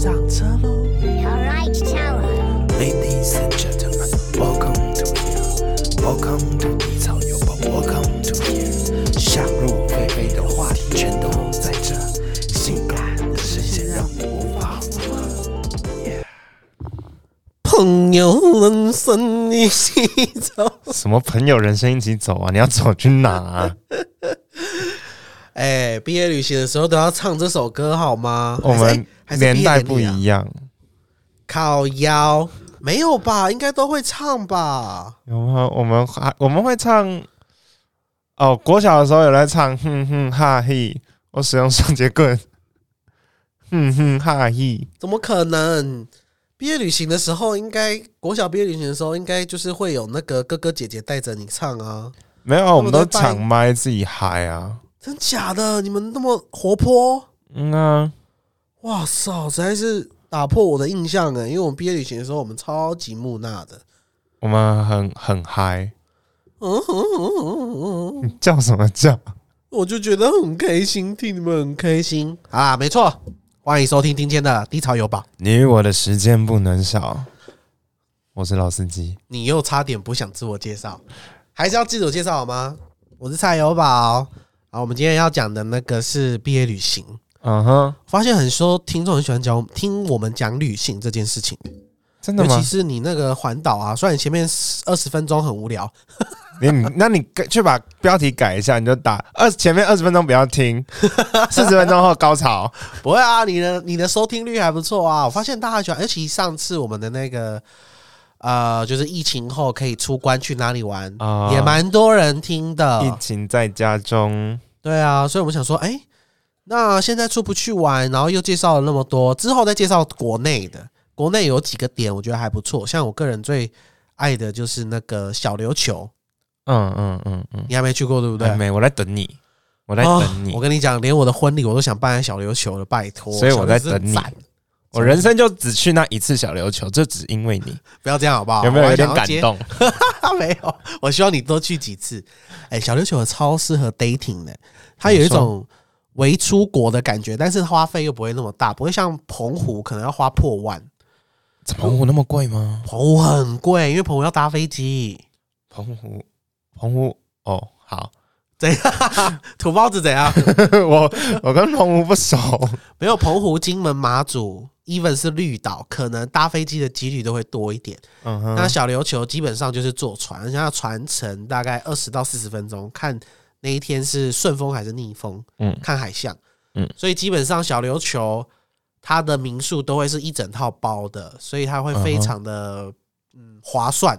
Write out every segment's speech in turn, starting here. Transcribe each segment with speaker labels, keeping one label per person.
Speaker 1: 上车喽
Speaker 2: Alright,
Speaker 1: Tower.，Ladies and gentlemen, welcome to here, welcome to 低潮有宝，welcome to here。想入非非的话题全都在这，性感的视线让你无法负荷。朋友人生一起走。
Speaker 3: 什么朋友人生一起走啊？你要走去哪、啊？
Speaker 1: 哎，毕业旅行的时候都要唱这首歌好吗？
Speaker 3: 我们
Speaker 1: 还是哎
Speaker 3: 年代不一
Speaker 1: 样。
Speaker 3: 样，
Speaker 1: 靠腰没有吧？应该都会唱吧？
Speaker 3: 有吗？我们还我们会唱哦，国小的时候有在唱，哼哼哈嘿，我使用双节棍，哼哼哈嘿，
Speaker 1: 怎么可能？毕业旅行的时候，应该国小毕业旅行的时候，应该就是会有那个哥哥姐姐带着你唱啊？
Speaker 3: 没有啊，我们都抢麦自己嗨啊，
Speaker 1: 真假的？你们那么活泼？
Speaker 3: 嗯啊，
Speaker 1: 哇操！实在是打破我的印象哎，因为我们毕业旅行的时候，我们超级木讷的。
Speaker 3: 我们很很嗨，
Speaker 1: 嗯哼嗯哼嗯哼
Speaker 3: 你叫什么叫？
Speaker 1: 我就觉得很开心，替你们很开心啊！没错，欢迎收听今天的低潮有宝。
Speaker 3: 你与我的时间不能少，我是老司机，
Speaker 1: 你又差点不想自我介绍，还是要自我介绍好吗？我是蔡友宝，好，我们今天要讲的那个是毕业旅行。
Speaker 3: 嗯哼，
Speaker 1: 发现很多听众很喜欢讲听我们讲旅行这件事情，
Speaker 3: 真的吗
Speaker 1: 尤其？是你那个环岛啊，虽然前面二十分钟很无聊，
Speaker 3: 你你那你去把标题改一下，你就打二前面二十分钟不要听，四十分钟后高潮。
Speaker 1: 不会啊，你的你的收听率还不错啊。我发现大家喜欢，尤其上次我们的那个呃，就是疫情后可以出关去哪里玩，
Speaker 3: 啊
Speaker 1: 也蛮多人听的。
Speaker 3: 疫情在家中，
Speaker 1: 对啊，所以我们想说，哎、那现在出不去玩，然后又介绍了那么多，之后再介绍国内的。国内有几个点我觉得还不错，像我个人最爱的就是那个小琉球，
Speaker 3: 嗯嗯嗯嗯，
Speaker 1: 你还没去过对不对？
Speaker 3: 没，我在等你，我在
Speaker 1: 啊
Speaker 3: 等你
Speaker 1: 我，跟你讲，连我的婚礼我都想办在小琉球了，拜托。
Speaker 3: 所以我在等你我人生就只去那一次小琉球，就只因为你，
Speaker 1: 不要这样好不好？
Speaker 3: 有没有有点？感动？
Speaker 1: 没有，我希望你多去几次。哎、小琉球超适合 dating 的，它有一种为出国的感觉，但是花费又不会那么大，不会像澎湖可能要花破万。
Speaker 3: 澎湖那么贵吗？
Speaker 1: 澎湖很贵，因为澎湖要搭飞机。
Speaker 3: 澎湖，澎湖，哦，好，
Speaker 1: 怎样？土包子怎样？
Speaker 3: 我我跟澎湖不熟，
Speaker 1: 没有澎湖、金门、马祖，even 是绿岛，可能搭飞机的几率都会多一点。
Speaker 3: 嗯哼，
Speaker 1: 那小琉球基本上就是坐船，而且它船程大概二十到四十分钟，看那一天是顺风还是逆风，
Speaker 3: 嗯
Speaker 1: 看海象，
Speaker 3: 嗯
Speaker 1: 所以基本上小琉球它的民宿都会是一整套包的，所以它会非常的嗯划算。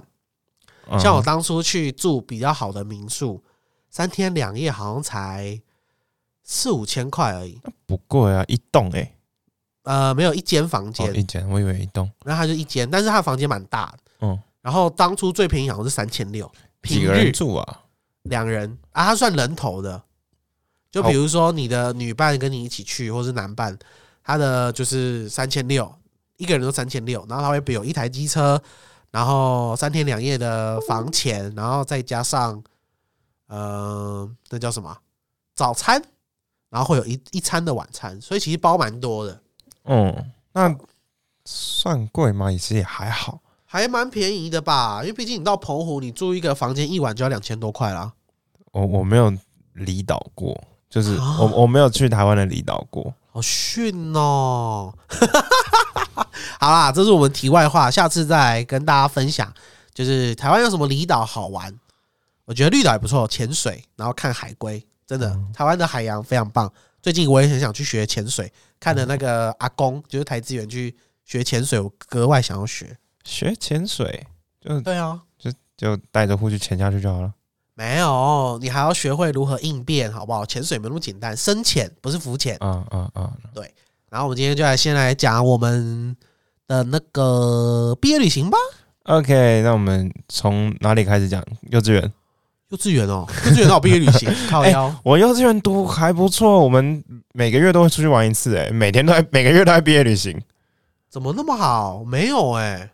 Speaker 3: 嗯
Speaker 1: 像我当初去住比较好的民宿，三天两夜好像才四五千块而已，
Speaker 3: 不贵啊，一栋哎，
Speaker 1: 呃，没有一间房间
Speaker 3: 哦，，一间，我以为一栋，
Speaker 1: 然后它就一间，但是它的房间蛮大的。
Speaker 3: 嗯，
Speaker 1: 然后当初最便宜好像是三千六，平
Speaker 3: 几个人
Speaker 1: 日
Speaker 3: 住啊？
Speaker 1: 两人啊，他算人头的。就比如说你的女伴跟你一起去，或是男伴，他的就是三千六，一个人都三千六，然后他会有一台机车，然后三天两夜的房钱，然后再加上呃，那叫什么早餐，然后会有一一餐的晚餐，所以其实包蛮多的，
Speaker 3: 嗯，那算贵吗？其实也还好。
Speaker 1: 还蛮便宜的吧？因为毕竟你到澎湖，你住一个房间一晚就要两千多块啦。
Speaker 3: 我我没有离岛过，就是
Speaker 1: 啊
Speaker 3: 我我没有去台湾的离岛过。
Speaker 1: 好逊哦！好啦，这是我们题外话，下次再跟大家分享，就是台湾有什么离岛好玩。我觉得绿岛也不错，潜水，然后看海龟，真的，台湾的海洋非常棒。最近我也很想去学潜水，看了那个阿公，就是台资源去学潜水，我格外想要学。
Speaker 3: 学潜水就
Speaker 1: 对啊，
Speaker 3: 就就带着护具潜下去就好了。
Speaker 1: 没有，你还要学会如何应变，好不好？潜水没那么简单，深潜不是浮潜。
Speaker 3: 嗯嗯嗯，对
Speaker 1: 然后我们今天就来先来讲我们的那个毕业旅行吧。
Speaker 3: OK，那我们从哪里开始讲？幼稚园，
Speaker 1: 幼稚园哦，幼稚园到毕业旅行，靠腰。
Speaker 3: 我幼稚园读还不错，我们每个月都会出去玩一次，哎，每天都在 每个月都在毕业旅行，
Speaker 1: 怎么那么好？没有哎、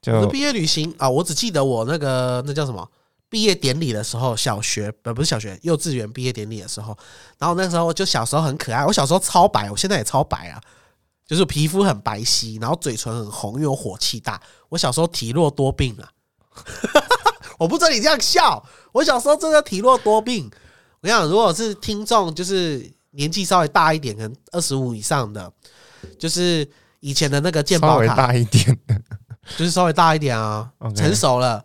Speaker 3: 就
Speaker 1: 毕业旅行啊，我只记得我那个那叫什么毕业典礼的时候，小学不不是小学，幼稚园毕业典礼的时候，然后那时候就小时候很可爱，我小时候超白，我现在也超白啊，就是皮肤很白皙，然后嘴唇很红，因为我火气大。我小时候体弱多病啊，我不准你这样笑。我小时候真的体弱多病。我跟你讲，如果是听众，就是年纪稍微大一点，可能二十五以上的，就是以前的那个健
Speaker 3: 稍微
Speaker 1: 保卡，
Speaker 3: 大一点的，
Speaker 1: 就是稍微大一点啊成熟了。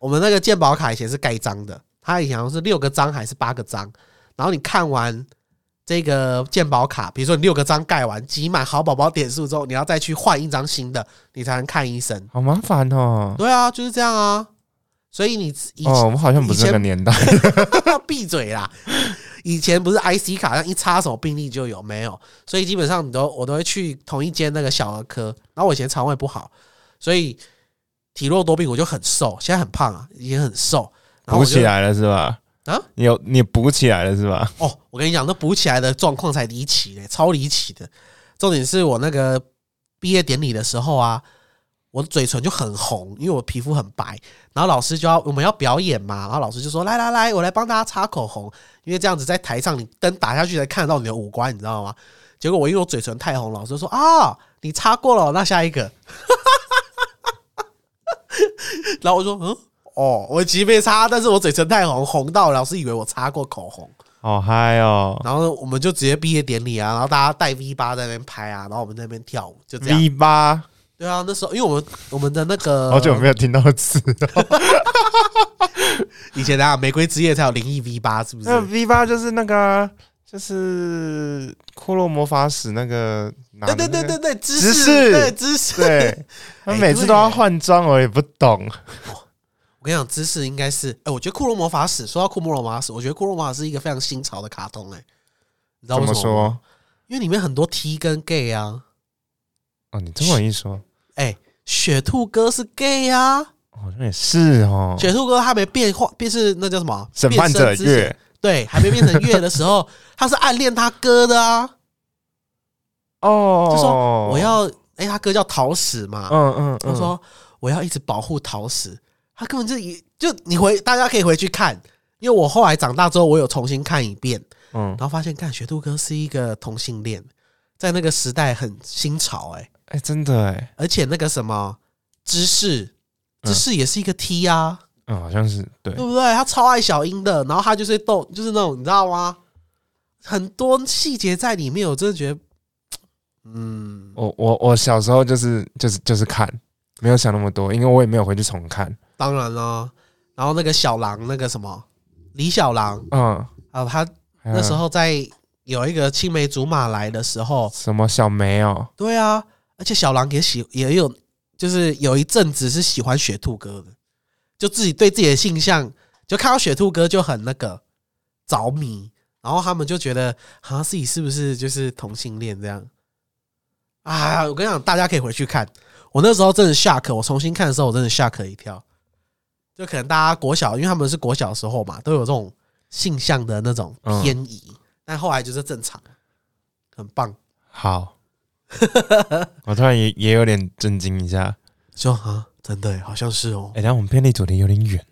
Speaker 1: 我们那个鉴宝卡以前是盖章的，它以前好像是六个章还是八个章，然后你看完这个鉴宝卡，比如说你六个章盖完，集满好宝宝点数之后，你要再去换一张新的，你才能看医生。
Speaker 3: 好麻烦哦。
Speaker 1: 对啊，就是这样啊。所以你以前、
Speaker 3: 哦，我们好像不是那个年代。
Speaker 1: 闭嘴啦！以前不是 IC 卡，像一插手病历就有没有？所以基本上你都我都会去同一间那个小儿科。然后我以前肠胃不好，所以体弱多病，我就很瘦，现在很胖啊，以前很瘦。然后
Speaker 3: 补起来了是吧？
Speaker 1: 啊？
Speaker 3: 你有你补起来了是吧？
Speaker 1: 哦，我跟你讲，那补起来的状况才离奇嘞，超离奇的。重点是我那个毕业典礼的时候啊，我的嘴唇就很红，因为我皮肤很白。然后老师就要我们要表演嘛，然后老师就说：“来来来，我来帮大家擦口红，因为这样子在台上你灯打下去才看得到你的五官，你知道吗？”结果我因为我嘴唇太红，老师说：“啊，你擦过了，那下一个。” 然后我说：“嗯，哦，我其实没擦，但是我嘴唇太红，红到老师以为我擦过口红。”
Speaker 3: 好嗨哦
Speaker 1: 然后我们就直接毕业典礼啊，然后大家带 V 八在那边拍啊，然后我们在那边跳舞，就这样。
Speaker 3: ！V 八，
Speaker 1: 对啊，那时候因为我们我们的那个
Speaker 3: 好久没有听到词哦。
Speaker 1: 以前啊，玫瑰之夜才有灵异 V 八，是不是
Speaker 3: 那？V 八就是那个啊，就是骷髅魔法使那个拿
Speaker 1: 对对对对对，知
Speaker 3: 知
Speaker 1: 识
Speaker 3: 识
Speaker 1: 对知识。
Speaker 3: 对，他
Speaker 1: 哎
Speaker 3: 每次都要换装，我也不懂。
Speaker 1: 我跟你讲，知识应该是，哎，我觉得《骷髅魔法使》说到《骷髅魔法使》，我觉得《骷髅魔法使》是一个非常新潮的卡通，哎，你知道
Speaker 3: 怎么
Speaker 1: 为什么？因为里面很多 T 跟 gay 啊，
Speaker 3: 哦，你这么一说，
Speaker 1: 哎，雪兔哥是 gay 啊，
Speaker 3: 好像也是哦。
Speaker 1: 雪兔哥他没变化，变是那叫什么？
Speaker 3: 审判者月，
Speaker 1: 对，还没变成月的时候，他是暗恋他哥的啊。
Speaker 3: 哦，
Speaker 1: 就说我，要，哎、他哥叫桃矢嘛，
Speaker 3: 嗯嗯嗯，
Speaker 1: 他说我要一直保护桃矢，他根本就一就你回，大家可以回去看，因为我后来长大之后，我有重新看一遍，
Speaker 3: 嗯，
Speaker 1: 然后发现，看学兔哥是一个同性恋，在那个时代很新潮、哎，
Speaker 3: 哎，真的哎，
Speaker 1: 而且那个什么芝士，
Speaker 3: 嗯。
Speaker 1: 芝士也是一个 T 啊，
Speaker 3: 嗯，好像是对。
Speaker 1: 对，不对？他超爱小樱的，然后他就是逗，就是那种你知道吗？很多细节在里面，我真的觉得，嗯，
Speaker 3: 我我我小时候就是就是就是看，没有想那么多，因为我也没有回去重看。
Speaker 1: 当然了，然后那个小狼，那个什么李小狼。
Speaker 3: 嗯，
Speaker 1: 啊，他
Speaker 3: 还有。
Speaker 1: 那时候在有一个青梅竹马来的时候，
Speaker 3: 什么小梅哦，
Speaker 1: 对啊，而且小狼也喜也有，就是有一阵子是喜欢雪兔哥的，就自己对自己的性向，就看到雪兔哥就很那个着迷，然后他们就觉得好像自己是不是就是同性恋这样。啊，我跟你讲，大家可以回去看。我那时候真的 shock，我重新看的时候，我真的 shock 一跳。就可能大家国小，因为他们是国小的时候嘛，都有这种性向的那种偏移，但后来就是正常，很棒。
Speaker 3: 好，我突然也也有点震惊一下。
Speaker 1: 就啊，真的耶好像是哦
Speaker 3: 哎、。然后我们偏离主题有点远，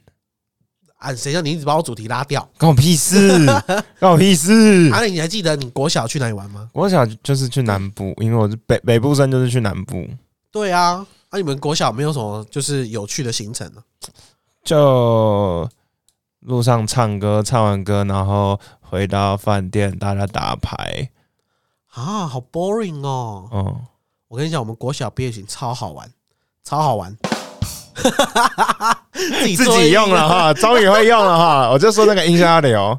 Speaker 1: 啊，谁叫你一直把我主题拉掉？
Speaker 3: 关我屁事，关我屁事。
Speaker 1: 阿磊，你还记得你国小去哪里玩吗？
Speaker 3: 国小就是去南部，因为我是北北部生，就是去南部，
Speaker 1: 对啊，那、你们国小没有什么就是有趣的行程呢、
Speaker 3: 就路上唱歌，唱完歌然后回到饭店，大家打牌。
Speaker 1: 啊？好 boring 哦！
Speaker 3: 嗯，
Speaker 1: 我跟你讲，我们国小毕业行超好玩，超好玩。自己
Speaker 3: 自己用了。哈，终于会用了哈。我就说那个音效要留。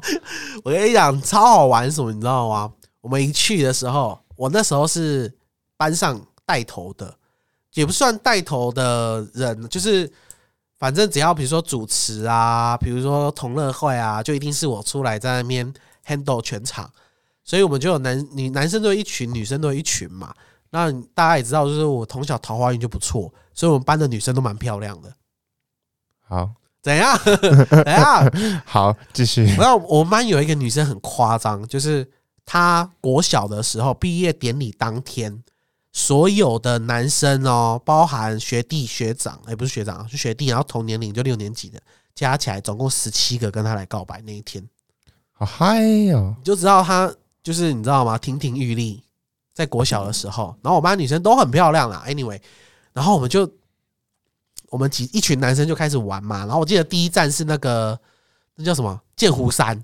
Speaker 1: 我跟你讲，超好玩什么，你知道吗？我们一去的时候，我那时候是班上带头的，也不算带头的人，就是反正只要比如说主持啊，比如说同乐会啊，就一定是我出来在那边 handle 全场，所以我们就有男女男生都有一群，女生都有一群嘛。那大家也知道，就是我从小桃花运就不错，所以我们班的女生都蛮漂亮的。
Speaker 3: 好
Speaker 1: 怎样？怎样？
Speaker 3: 好，继续。
Speaker 1: 然后我们班有一个女生很夸张，就是她国小的时候毕业典礼当天，所有的男生哦，包含学弟学长，哎，不是学长，是学弟，然后同年龄就六年级的，加起来总共十七个跟她来告白那一天，
Speaker 3: 好嗨哦！
Speaker 1: 你就知道她就是你知道吗？亭亭玉立，在国小的时候，然后我班女生都很漂亮啦。Anyway，然后我们就我们几一群男生就开始玩嘛。然后我记得第一站是那个那叫什么剑湖山，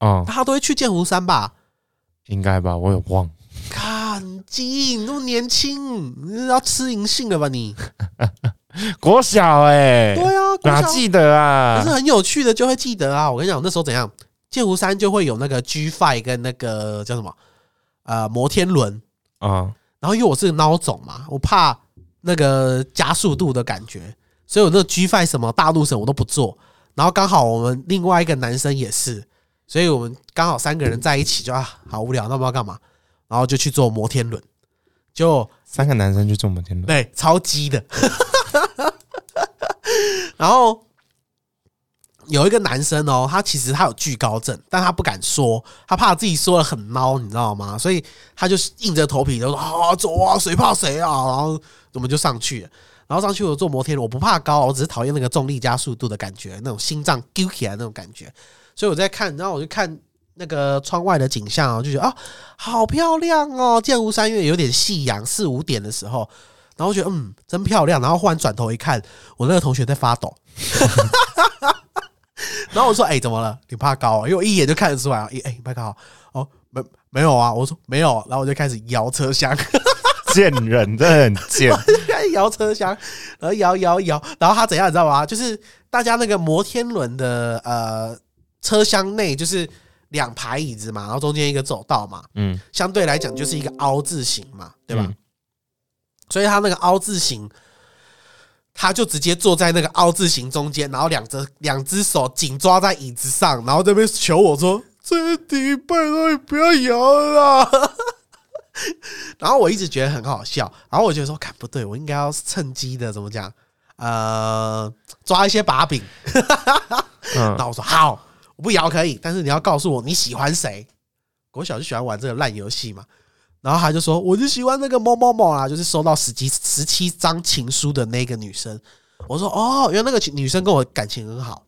Speaker 3: 哦，
Speaker 1: 大家都会去剑湖山吧？
Speaker 3: 应该吧，我有忘。
Speaker 1: 看基那么年轻，你是要吃银杏了吧你？
Speaker 3: 国小哎、
Speaker 1: 对啊，国小
Speaker 3: 哪记得啊
Speaker 1: 可是？很有趣的就会记得啊。我跟你讲，那时候怎样，剑湖山就会有那个 G Five 跟那个叫什么呃摩天轮。
Speaker 3: 啊，
Speaker 1: 然后因为我是孬种嘛，我怕那个加速度的感觉，所以我那个 G Five 什么大陆省我都不做。然后刚好我们另外一个男生也是，所以我们刚好三个人在一起就啊好无聊，那么要干嘛？然后就去坐摩天轮，就
Speaker 3: 三个男生去坐摩天轮，
Speaker 1: 对超激的。然后有一个男生哦，他其实他有惧高症，但他不敢说，他怕自己说的很孬，你知道吗？所以他就硬着头皮就说啊走啊，谁怕谁啊？然后我们就上去了。然后上去我坐摩天轮，我不怕高，我只是讨厌那个重力加速度的感觉，那种心脏揪起来那种感觉。所以我在看，然后我就看那个窗外的景象哦，就觉得啊，好漂亮哦！剑湖山因为有点夕阳，四五点的时候，然后我觉得嗯，真漂亮。然后忽然转头一看，我那个同学在发抖。然后我说：“哎、怎么了？你怕高、啊？”因为我一眼就看得出来啊！哎、哎，你怕高？哦，没没有啊？我说没有。然后我就开始摇车厢，
Speaker 3: 贱人，真的很贱。
Speaker 1: 开始摇车厢，然后摇摇摇。然后他怎样，你知道吗？就是大家那个摩天轮的呃车厢内，就是两排椅子嘛，然后中间一个走道嘛，
Speaker 3: 嗯，
Speaker 1: 相对来讲就是一个凹字形嘛，对吧？
Speaker 3: 嗯
Speaker 1: 所以他那个凹字形，他就直接坐在那个凹字形中间，然后两只两只手紧抓在椅子上，然后这边求我说：“这底拜托你不要摇了啦。”然后我一直觉得很好笑，然后我觉得说，看不对，我应该要趁机的怎么讲？呃，抓一些把柄。
Speaker 3: 嗯
Speaker 1: 然，后我说好，我不摇可以，但是你要告诉我你喜欢谁。国小就喜欢玩这个烂游戏嘛。然后他就说，我就喜欢那个某某某啦，就是收到十七十七张情书的那个女生。我说哦，原来那个女生跟我感情很好，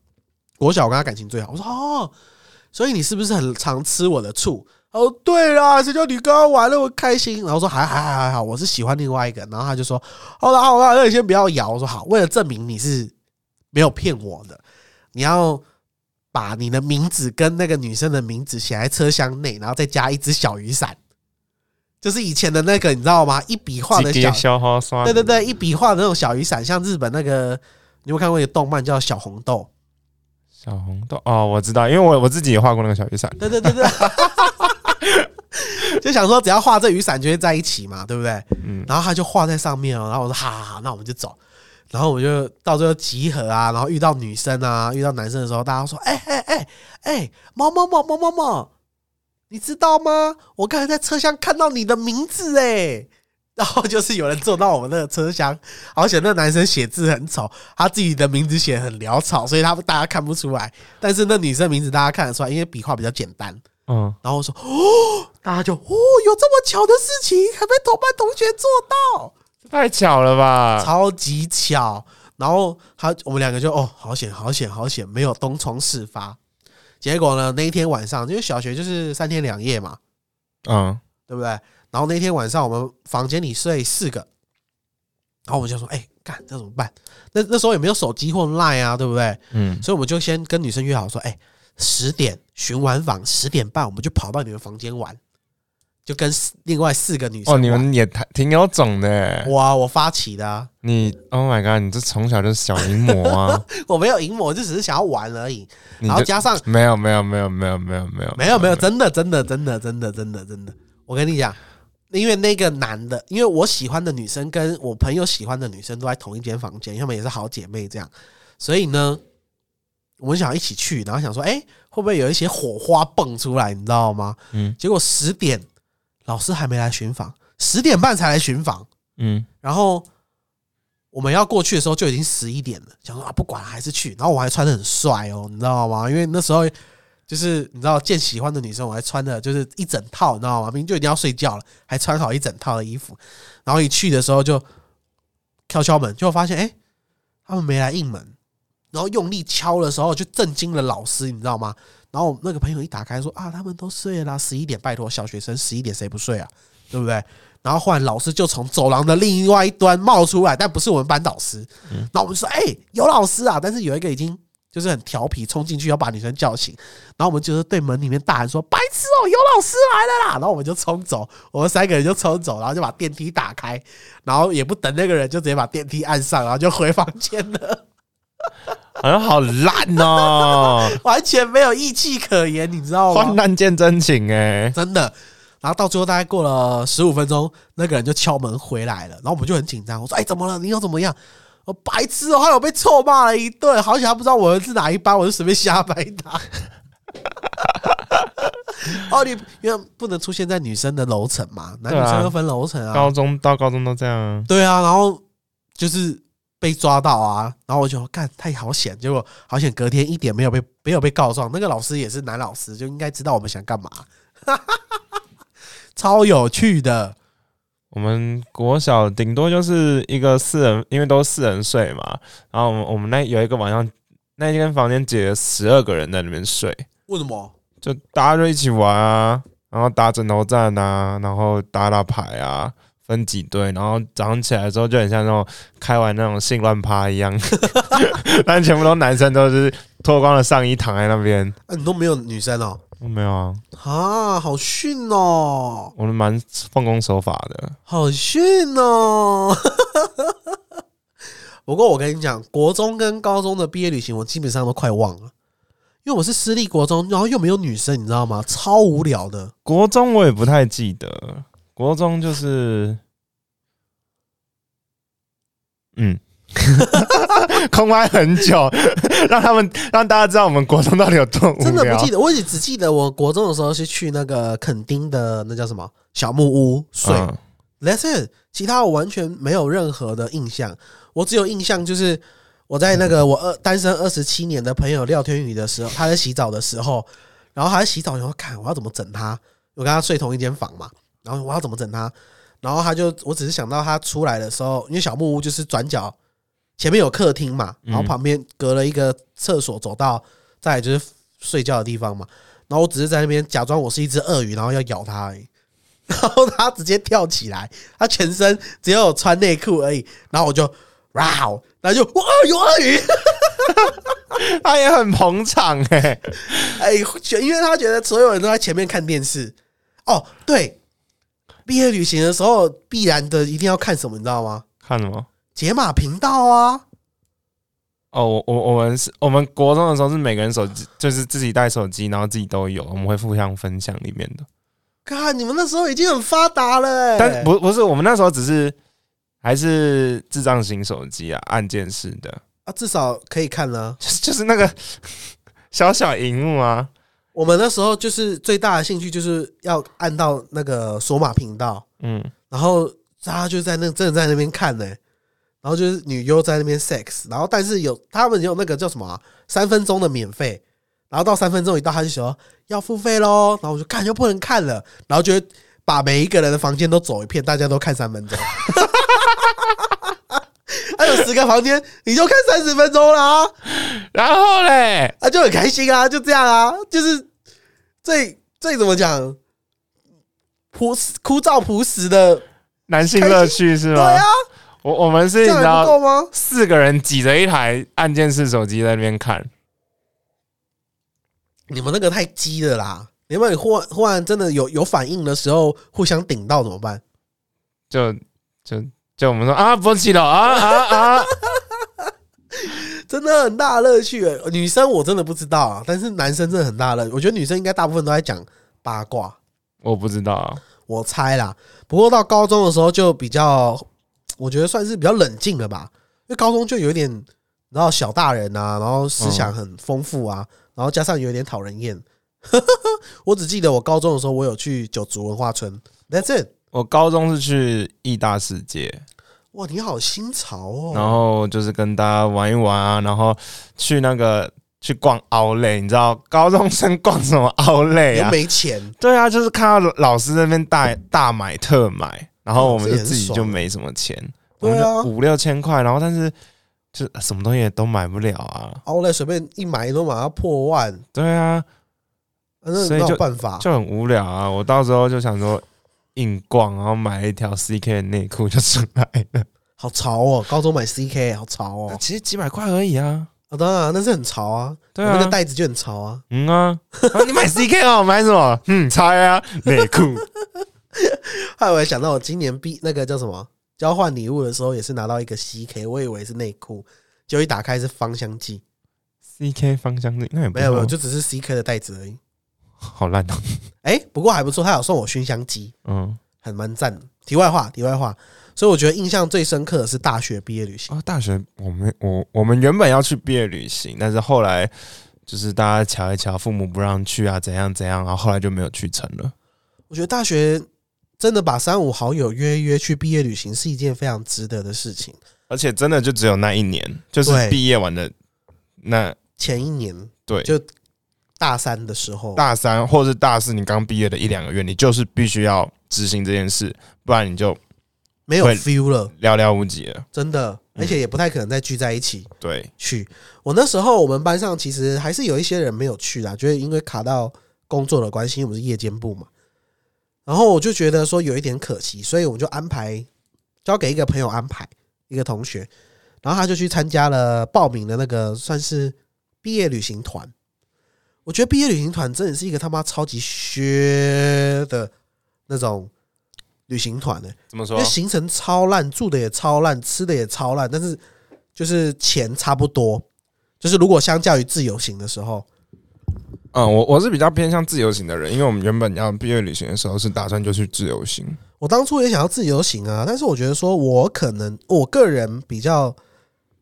Speaker 1: 国小我跟她感情最好。我说哦，所以你是不是很常吃我的醋？哦，对啦，谁叫你刚刚玩那么开心？然后说还还还还好，我是喜欢另外一个。然后他就说好了好了，那你先不要摇。我说好，为了证明你是没有骗我的，你要把你的名字跟那个女生的名字写在车厢内，然后再加一只小雨伞，就是以前的那个，你知道吗？一笔画的小，对对对，一笔画的那种小雨伞，像日本那个，你有看过一个动漫叫《小红豆
Speaker 3: 小红豆哦，我知道，因为我我自己也画过那个小雨伞》？，
Speaker 1: 对对对对，就想说只要画这雨伞就会在一起嘛，对不对？
Speaker 3: 嗯，
Speaker 1: 然后他就画在上面哦，然后我说好好好，那我们就走。然后我就到最后集合啊，然后遇到女生啊，遇到男生的时候，大家说：“哎哎哎哎，某某某某某某，你知道吗？我刚才在车厢看到你的名字哎。” 然后就是有人坐到我们那个车厢，而且那个男生写字很丑，他自己的名字写得很潦草，所以他大家看不出来。但是那女生名字大家看得出来，因为笔画比较简单。
Speaker 3: 嗯，
Speaker 1: 然后我说：“哦，大家就哦，有这么巧的事情，还被同班同学做到。”
Speaker 3: 太巧了吧？
Speaker 1: 超级巧。然后他我们两个就哦，好险好险好险，没有东窗事发。结果呢，那一天晚上，因为小学就是三天两夜嘛，
Speaker 3: 嗯，
Speaker 1: 对不对？然后那天晚上我们房间里睡四个，然后我们就说，哎，干这怎么办？那那时候也没有手机或 Line 啊，对不对？
Speaker 3: 嗯，
Speaker 1: 所以我们就先跟女生约好说，哎，十点巡完房，十点半我们就跑到你们房间玩，就跟四另外四个女生
Speaker 3: 哦，你们也太挺有种的欸。
Speaker 1: 哇，我发起的、啊，
Speaker 3: 你，Oh my god，你这从小就是小淫魔啊！
Speaker 1: 我没有淫魔，就只是想要玩而已。然后加上
Speaker 3: 没有没有没有没有没有没有
Speaker 1: 没有没有，真的真的真的真的真的真的，我跟你讲，因为那个男的，因为我喜欢的女生跟我朋友喜欢的女生都在同一间房间，她们也是好姐妹这样，所以呢，我们想一起去，然后想说，哎、会不会有一些火花蹦出来，你知道吗？
Speaker 3: 嗯
Speaker 1: 结果十点老师还没来巡访，十点半才来巡访，
Speaker 3: 嗯
Speaker 1: 然后我们要过去的时候就已经十一点了，想说啊不管了还是去，然后我还穿的很帅哦，你知道吗？因为那时候就是你知道见喜欢的女生，我还穿的就是一整套，你知道吗？明明就已经要睡觉了，还穿好一整套的衣服，然后一去的时候就敲敲门，就发现哎、诶他们没来应门，然后用力敲的时候就震惊了老师，你知道吗？然后我那个朋友一打开说啊，他们都睡了啦，十一点，拜托，小学生十一点谁不睡啊？对不对？然后后来老师就从走廊的另外一端冒出来，但不是我们班导师。然后我们说：“哎、有老师啊！”但是有一个已经就是很调皮，冲进去要把女生叫醒。然后我们就是对门里面大喊说：“白痴哦，有老师来了啦！”然后我们就冲走，我们三个人就冲走，然后就把电梯打开，然后也不等那个人，就直接把电梯按上，然后就回房间了，
Speaker 3: 好像好烂哦，
Speaker 1: 完全没有义气可言，你知道吗？
Speaker 3: 患难见真情哎、
Speaker 1: 真的。然后到最后大概过了十五分钟，那个人就敲门回来了，然后我们就很紧张，我说：“哎，怎么了？你又怎么样？”我白痴哦，还有被臭骂了一顿，好险他不知道我是哪一班，我就随便瞎掰他。哦，你因为不能出现在女生的楼层嘛，男女生又分楼层啊。
Speaker 3: 高中到高中都这样啊，
Speaker 1: 对啊，然后就是被抓到啊，然后我就干太好险，结果好险隔天一点没有被没有被告状，那个老师也是男老师，就应该知道我们想干嘛，超有趣的。
Speaker 3: 我们国小顶多就是一个四人，因为都四人睡嘛。然后我们我们那有一个晚上，那间房间挤了十二个人在里面睡，
Speaker 1: 为什么？
Speaker 3: 就大家就一起玩啊，然后打枕头战啊，然后打打牌啊，分几队，然后早上起来之后就很像那种开完那种性乱趴一样，但全部都男生都是脱光了上衣躺在那边。
Speaker 1: 啊，你都没有女生哦？
Speaker 3: 没有啊，
Speaker 1: 啊，好逊哦，
Speaker 3: 我们蛮奉公守法的。
Speaker 1: 好逊哦。不过我跟你讲，国中跟高中的毕业旅行，我基本上都快忘了，因为我是私立国中，然后又没有女生，你知道吗？超无聊的。
Speaker 3: 国中我也不太记得，国中就是，嗯，空白很久，让他们让大家知道我们国中到底有多无聊。
Speaker 1: 真的不记得，我只只记得我国中的时候是去那个垦丁的那叫什么小木屋睡、
Speaker 3: 嗯。
Speaker 1: T h a t s it，其他我完全没有任何的印象，我只有印象就是我在那个我二单身二十七年的朋友廖天宇的时候，他在洗澡的时候，然后他在洗澡，然后看我要怎么整他，我跟他睡同一间房嘛，然后我要怎么整他，然后他就我只是想到他出来的时候，因为小木屋就是转角前面有客厅嘛，然后旁边隔了一个厕所走道，再来就是睡觉的地方嘛。然后我只是在那边假装我是一只鳄鱼，然后要咬他而已。然后他直接跳起来，他全身只有穿内裤而已。然后我就哇哦，然后就哇有鳄鱼，
Speaker 3: 他也很捧场哎、
Speaker 1: 哎，因为他觉得所有人都在前面看电视。哦，对，毕业旅行的时候必然的一定要看什么，你知道吗？
Speaker 3: 看什么？
Speaker 1: 解码频道啊。
Speaker 3: 哦，我我我们是我们国中的时候是每个人手机就是自己带手机，然后自己都有，我们会互相分享里面的。
Speaker 1: 看你们那时候已经很发达了、欸，
Speaker 3: 但不不是我们那时候只是还是智障型手机啊，按键式的，
Speaker 1: 啊，至少可以看了。
Speaker 3: 就是就是那个 小小荧幕啊。
Speaker 1: 我们那时候就是最大的兴趣就是要按到那个索马频道，
Speaker 3: 嗯，
Speaker 1: 然后大家就在那真的在那边看呢、然后就是女优在那边 sex，然后但是有他们有那个叫什么啊三、分钟的免费，然后到三分钟一到他就说要付费喽，然后我就看就不能看了，然后就会把每一个人的房间都走一遍，大家都看三分钟。还有十个房间，你就看三十分钟啦、
Speaker 3: 然后嘞，
Speaker 1: 啊，就很开心啊，就这样啊，就是最最怎么讲，朴实枯燥朴实的，
Speaker 3: 男性乐趣是吗？
Speaker 1: 对啊，
Speaker 3: 我我们是你知道
Speaker 1: 吗？
Speaker 3: 四个人挤着一台按键式手机在那边看，
Speaker 1: 你们那个太鸡了啦！你们忽然忽然真的有有反应的时候，互相顶到怎么办？
Speaker 3: 就就就我们说啊，勃起了啊啊啊！
Speaker 1: 真的很大的乐趣欸。女生我真的不知道啊，但是男生真的很大的乐。我觉得女生应该大部分都在讲八卦，
Speaker 3: 我不知道啊，
Speaker 1: 我猜啦。不过到高中的时候就比较，我觉得算是比较冷静了吧，因为高中就有一点，然后小大人啊，然后思想很丰富啊，然后加上有点讨人厌。我只记得我高中的时候，我有去九族文化村，That's it。
Speaker 3: 我高中是去艺大世界，
Speaker 1: 哇，你好新潮哦！
Speaker 3: 然后就是跟大家玩一玩啊，然后去那个去逛奥莱，你知道高中生逛什么奥莱
Speaker 1: 又
Speaker 3: 啊？
Speaker 1: 没钱，
Speaker 3: 对啊，就是看到老师那边大大买特买，然后我们就自己就没什么钱，我们
Speaker 1: 对啊
Speaker 3: 就五六千块，然后但是就什么东西也都买不了啊。
Speaker 1: 奥莱随便一买都买到破万，
Speaker 3: 对啊，所以就
Speaker 1: 有办法。
Speaker 3: 就很无聊啊。我到时候就想说硬逛，然后买了一条 CK 的内裤就出来了。
Speaker 1: 好潮哦！高中买 CK 好潮哦！
Speaker 3: 其实几百块而已啊。
Speaker 1: 啊，当然那是很潮啊，
Speaker 3: 对啊
Speaker 1: 我那个袋子就很潮啊。
Speaker 3: 嗯啊，啊你买 CK 哦，买什么？嗯，猜啊，内裤。
Speaker 1: 后来我还想到，我今年毕那个叫什么交换礼物的时候，也是拿到一个 CK，我以为是内裤，结果一打开是芳香剂
Speaker 3: ，CK 芳香剂那也不
Speaker 1: 没有没有，就只是 CK 的袋子而已。
Speaker 3: 好烂哦。
Speaker 1: 哎、不过还不错，他有送我熏香机，
Speaker 3: 嗯，
Speaker 1: 很蛮赞的。题外话，题外话，所以我觉得印象最深刻的是大学毕业旅行。
Speaker 3: 哦，大学我们我我们原本要去毕业旅行，但是后来就是大家瞧一瞧，父母不让去啊，怎样怎样，然后后来就没有去成了。
Speaker 1: 我觉得大学真的把三五好友约一约去毕业旅行是一件非常值得的事情。
Speaker 3: 而且真的就只有那一年，就是
Speaker 1: 对
Speaker 3: 毕业完的那
Speaker 1: 前一年
Speaker 3: 对，
Speaker 1: 就大三的时候，
Speaker 3: 大三或是大四，你刚毕业的一两个月，你就是必须要执行这件事，不然你就
Speaker 1: 没有 feel 了，
Speaker 3: 寥寥无几了。
Speaker 1: 真的，
Speaker 3: 嗯
Speaker 1: 而且也不太可能再聚在一起。
Speaker 3: 对，
Speaker 1: 去。我那时候我们班上其实还是有一些人没有去啦，就是因为卡到工作的关系，因为我们是夜间部嘛。然后我就觉得说有一点可惜，所以我们就安排交给一个朋友安排一个同学，然后他就去参加了报名的那个算是毕业旅行团。我觉得毕业旅行团真的是一个他妈超级削的那种旅行团呢、
Speaker 3: 怎么说
Speaker 1: 因为？行程超烂，住的也超烂，吃的也超烂，但是就是钱差不多。就是如果相较于自由行的时候，
Speaker 3: 嗯，我我是比较偏向自由行的人，因为我们原本要毕业旅行的时候是打算就去自由行。
Speaker 1: 我当初也想要自由行啊，但是我觉得说我可能我个人比较，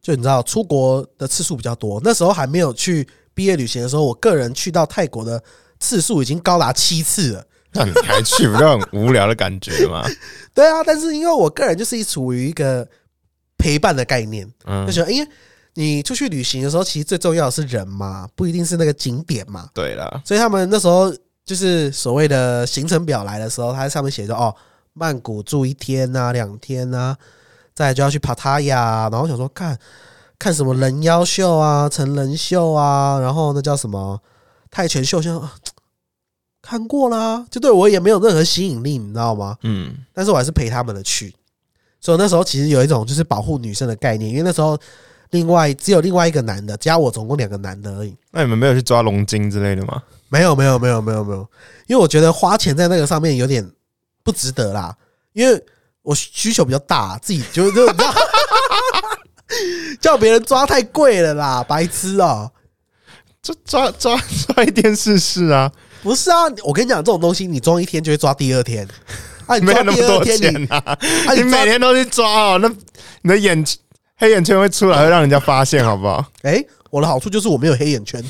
Speaker 1: 就你知道出国的次数比较多，那时候还没有去毕业旅行的时候，我个人去到泰国的次数已经高达七次了。
Speaker 3: 那你还去，不就很无聊的感觉吗？
Speaker 1: 对啊，但是因为我个人就是处于一个陪伴的概念，
Speaker 3: 嗯
Speaker 1: 就，觉得因为你出去旅行的时候，其实最重要的是人嘛，不一定是那个景点嘛。
Speaker 3: 对了，
Speaker 1: 所以他们那时候就是所谓的行程表来的时候，它上面写着哦，曼谷住一天啊，两天啊，再来就要去帕塔亚，然后我想说看看什么人妖秀啊、成人秀啊，然后那叫什么泰拳秀，像、啊、看过啦，就对我也没有任何吸引力，你知道吗？
Speaker 3: 嗯，
Speaker 1: 但是我还是陪他们的去，所以那时候其实有一种就是保护女生的概念，因为那时候另外只有另外一个男的加我，总共两个男的而已。
Speaker 3: 那你们没有去抓龙筋之类的吗？
Speaker 1: 没有没有没有没有没有，因为我觉得花钱在那个上面有点不值得啦，因为我需求比较大，自己就就 叫别人抓太贵了啦，白痴哦、
Speaker 3: 就抓抓抓一天试试啊，
Speaker 1: 不是啊，我跟你讲，这种东西你装一天就会抓第二天，啊，你
Speaker 3: 没有那么多钱啊！
Speaker 1: 啊，
Speaker 3: 你每天都去抓哦，那你的眼黑眼圈会出来，会让人家发现，好不好？
Speaker 1: 哎、我的好处就是我没有黑眼圈，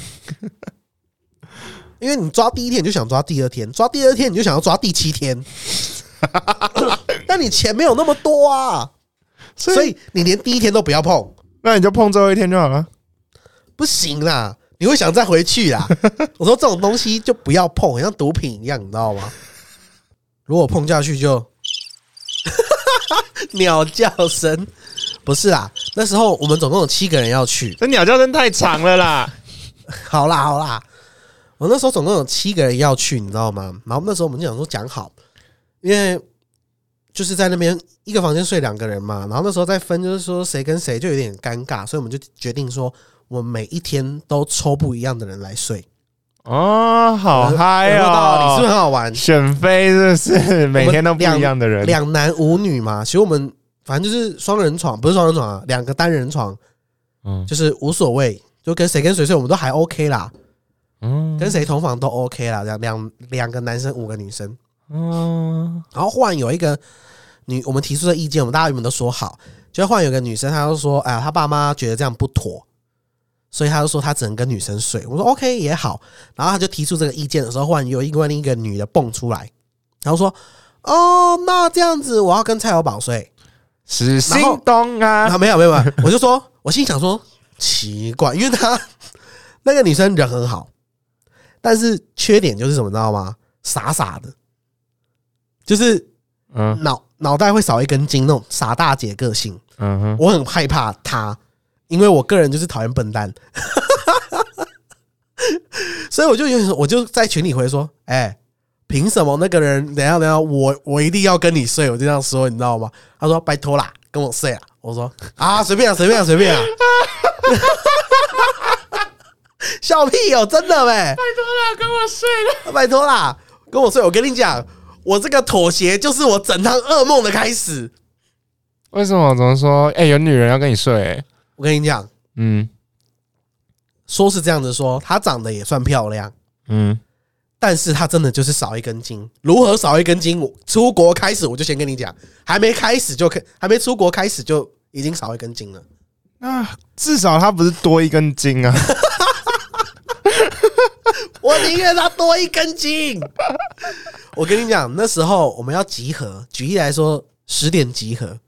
Speaker 1: 因为你抓第一天你就想抓第二天，抓第二天你就想要抓第七天，但你钱没有那么多啊，
Speaker 3: 所以
Speaker 1: 所以你连第一天都不要碰，
Speaker 3: 那你就碰最后一天就好了。
Speaker 1: 不行啦，你会想再回去啦。我说这种东西就不要碰，像毒品一样，你知道吗？如果碰下去就 鸟叫声，不是啦。那时候我们总共有七个人要去，
Speaker 3: 这鸟叫声太长了啦！
Speaker 1: 好啦好啦，我那时候总共有七个人要去，你知道吗？然后那时候我们就想说讲好，因为就是在那边一个房间睡两个人嘛，然后那时候再分，就是说谁跟谁就有点尴尬，所以我们就决定说，我们每一天都抽不一样的人来睡。
Speaker 3: 哦，好嗨
Speaker 1: 有没有道理是不是
Speaker 3: 哦！
Speaker 1: 很好玩？
Speaker 3: 选妃是不是每天都不一样的人？
Speaker 1: 两男五女嘛，其实我们反正就是双人床，不是双人床啊，两个单人床，
Speaker 3: 嗯
Speaker 1: 就是无所谓，就跟谁跟谁睡，我们都还 OK 啦，
Speaker 3: 嗯
Speaker 1: 跟谁同房都 OK 啦，两两两个男生五个女生。
Speaker 3: 嗯
Speaker 1: 然后忽然有一个女，我们提出的意见，我们大家原本都说好，就忽然有个女生，她就说：“哎呀，她爸妈觉得这样不妥，所以她就说她只能跟女生睡。”我说：“OK 也好。”然后她就提出这个意见的时候，忽然有另外另一个女的蹦出来，然后说：“哦，那这样子我要跟蔡小宝睡。
Speaker 3: 是心动”啊！
Speaker 1: 啊，没有没有没有，我就说，我心想说奇怪，因为她 那个女生人很好，但是缺点就是什么，你知道吗？傻傻的，就是
Speaker 3: 嗯
Speaker 1: 脑脑袋会少一根筋那种傻大姐个性，
Speaker 3: 嗯哼，
Speaker 1: 我很害怕她，因为我个人就是讨厌笨蛋，所以我就有点我就在群里回说，哎、凭什么那个人等一下等一下我我一定要跟你睡？我就这样说，你知道吗？他说拜托啦，跟我睡啊。我说啊，随便啊，随便啊，随便啊。笑屁哦，真的呗，
Speaker 3: 拜托啦，跟我睡了。
Speaker 1: 拜托啦，跟我睡。我跟你讲，我这个妥协就是我整趟噩梦的开始。
Speaker 3: 为什么？怎么说？哎、有女人要跟你睡、欸？
Speaker 1: 我跟你讲，
Speaker 3: 嗯
Speaker 1: 说是这样子说，她长得也算漂亮，
Speaker 3: 嗯，
Speaker 1: 但是她真的就是少一根筋。如何少一根筋？我出国开始我就先跟你讲，还没开始就开，还没出国开始就已经少一根筋了。
Speaker 3: 那至少她不是多一根筋啊。
Speaker 1: 我宁愿她多一根筋。我跟你讲，那时候我们要集合，举例来说，十点集合，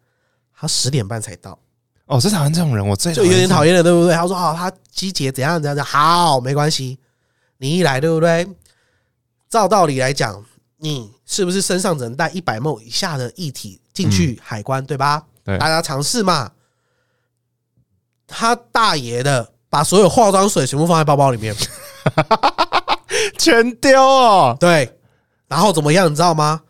Speaker 1: 他十点半才到。
Speaker 3: 哦，最讨厌这种人，我最
Speaker 1: 就有点讨
Speaker 3: 厌。
Speaker 1: 了，对不对？他说哦，他机节怎样怎样怎样，好，没关系，你一来，对不对？照道理来讲，你是不是身上只能带一百梦以下的液体进去海关，对吧？
Speaker 3: 对
Speaker 1: 大家尝试嘛。他大爷的把所有化妆水全部放在包包里面，
Speaker 3: 全丢哦。
Speaker 1: 对，然后怎么样，你知道吗？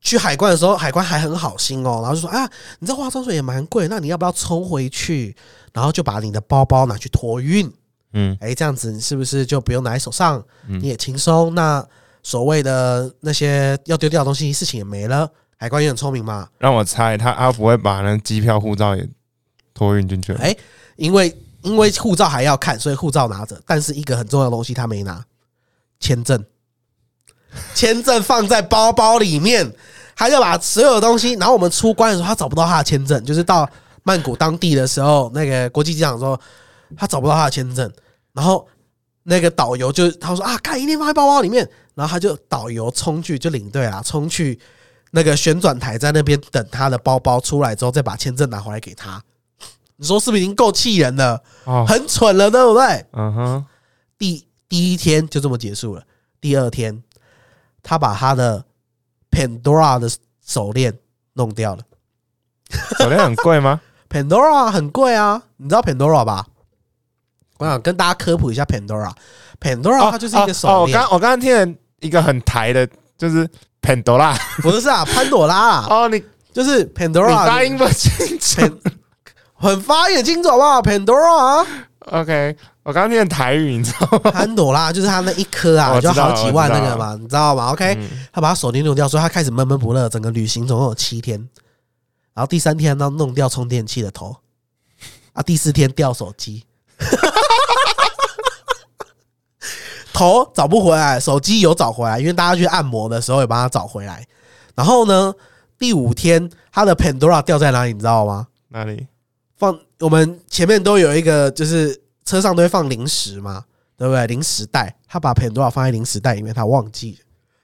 Speaker 1: 去海关的时候，海关还很好心哦，然后就说啊，你这化妆水也蛮贵，那你要不要冲回去？然后就把你的包包拿去托运，
Speaker 3: 嗯
Speaker 1: 哎，这样子你是不是就不用拿在手上，
Speaker 3: 嗯
Speaker 1: 你也轻松？那所谓的那些要丢掉的东西，事情也没了。海关也很聪明嘛，
Speaker 3: 让我猜，他他不会把那机票、护照也托运进去。
Speaker 1: 哎，因为因为护照还要看，所以护照拿着，但是一个很重要的东西他没拿，签证，签证放在包包里面，他就把所有东西，然后我们出关的时候，他找不到他的签证，就是到曼谷当地的时候，那个国际机场的时候，他找不到他的签证，然后那个导游就他说啊，看一定放在包包里面，然后他就导游冲去就领队啊，冲去那个旋转台在那边等他的包包出来之后，再把签证拿回来给他。你说是不是已经够气人了？
Speaker 3: 哦，
Speaker 1: 很蠢了，对不对？
Speaker 3: 嗯哼，
Speaker 1: 第第一天就这么结束了。第二天，他把他的 Pandora 的手链弄掉了。
Speaker 3: 手链很贵吗？
Speaker 1: Pandora 很贵啊，你知道 Pandora 吧？我想跟大家科普一下 Pandora。Pandora 它就是一个
Speaker 3: 哦，
Speaker 1: 手
Speaker 3: 我，刚我刚刚听了一个很台的，就是 Pandora。
Speaker 1: 不是啊，潘朵拉啊，
Speaker 3: 哦，你你
Speaker 1: 就是 Pandora，发
Speaker 3: 音不清楚。
Speaker 1: 很发音很清楚好不好？Pandora 啊，
Speaker 3: OK，我刚刚听的台语，你知道吗？
Speaker 1: 潘朵拉就是他那一颗啊，就好几万那个嘛，你知道吗？OK，
Speaker 3: 嗯
Speaker 1: 他把他手电弄掉，所以他开始闷闷不乐。整个旅行总共有七天，然后第三天他弄掉充电器的头，啊，第四天掉手机，头找不回来，手机有找回来，因为大家去按摩的时候也帮他找回来。然后呢，第五天他的 Pandora 掉在哪里，你知道吗？
Speaker 3: 哪里？
Speaker 1: 放我们前面都有一个，就是车上都会放零食嘛，对不对？零食袋，他把 Pandora 放在零食袋里面，他忘记了。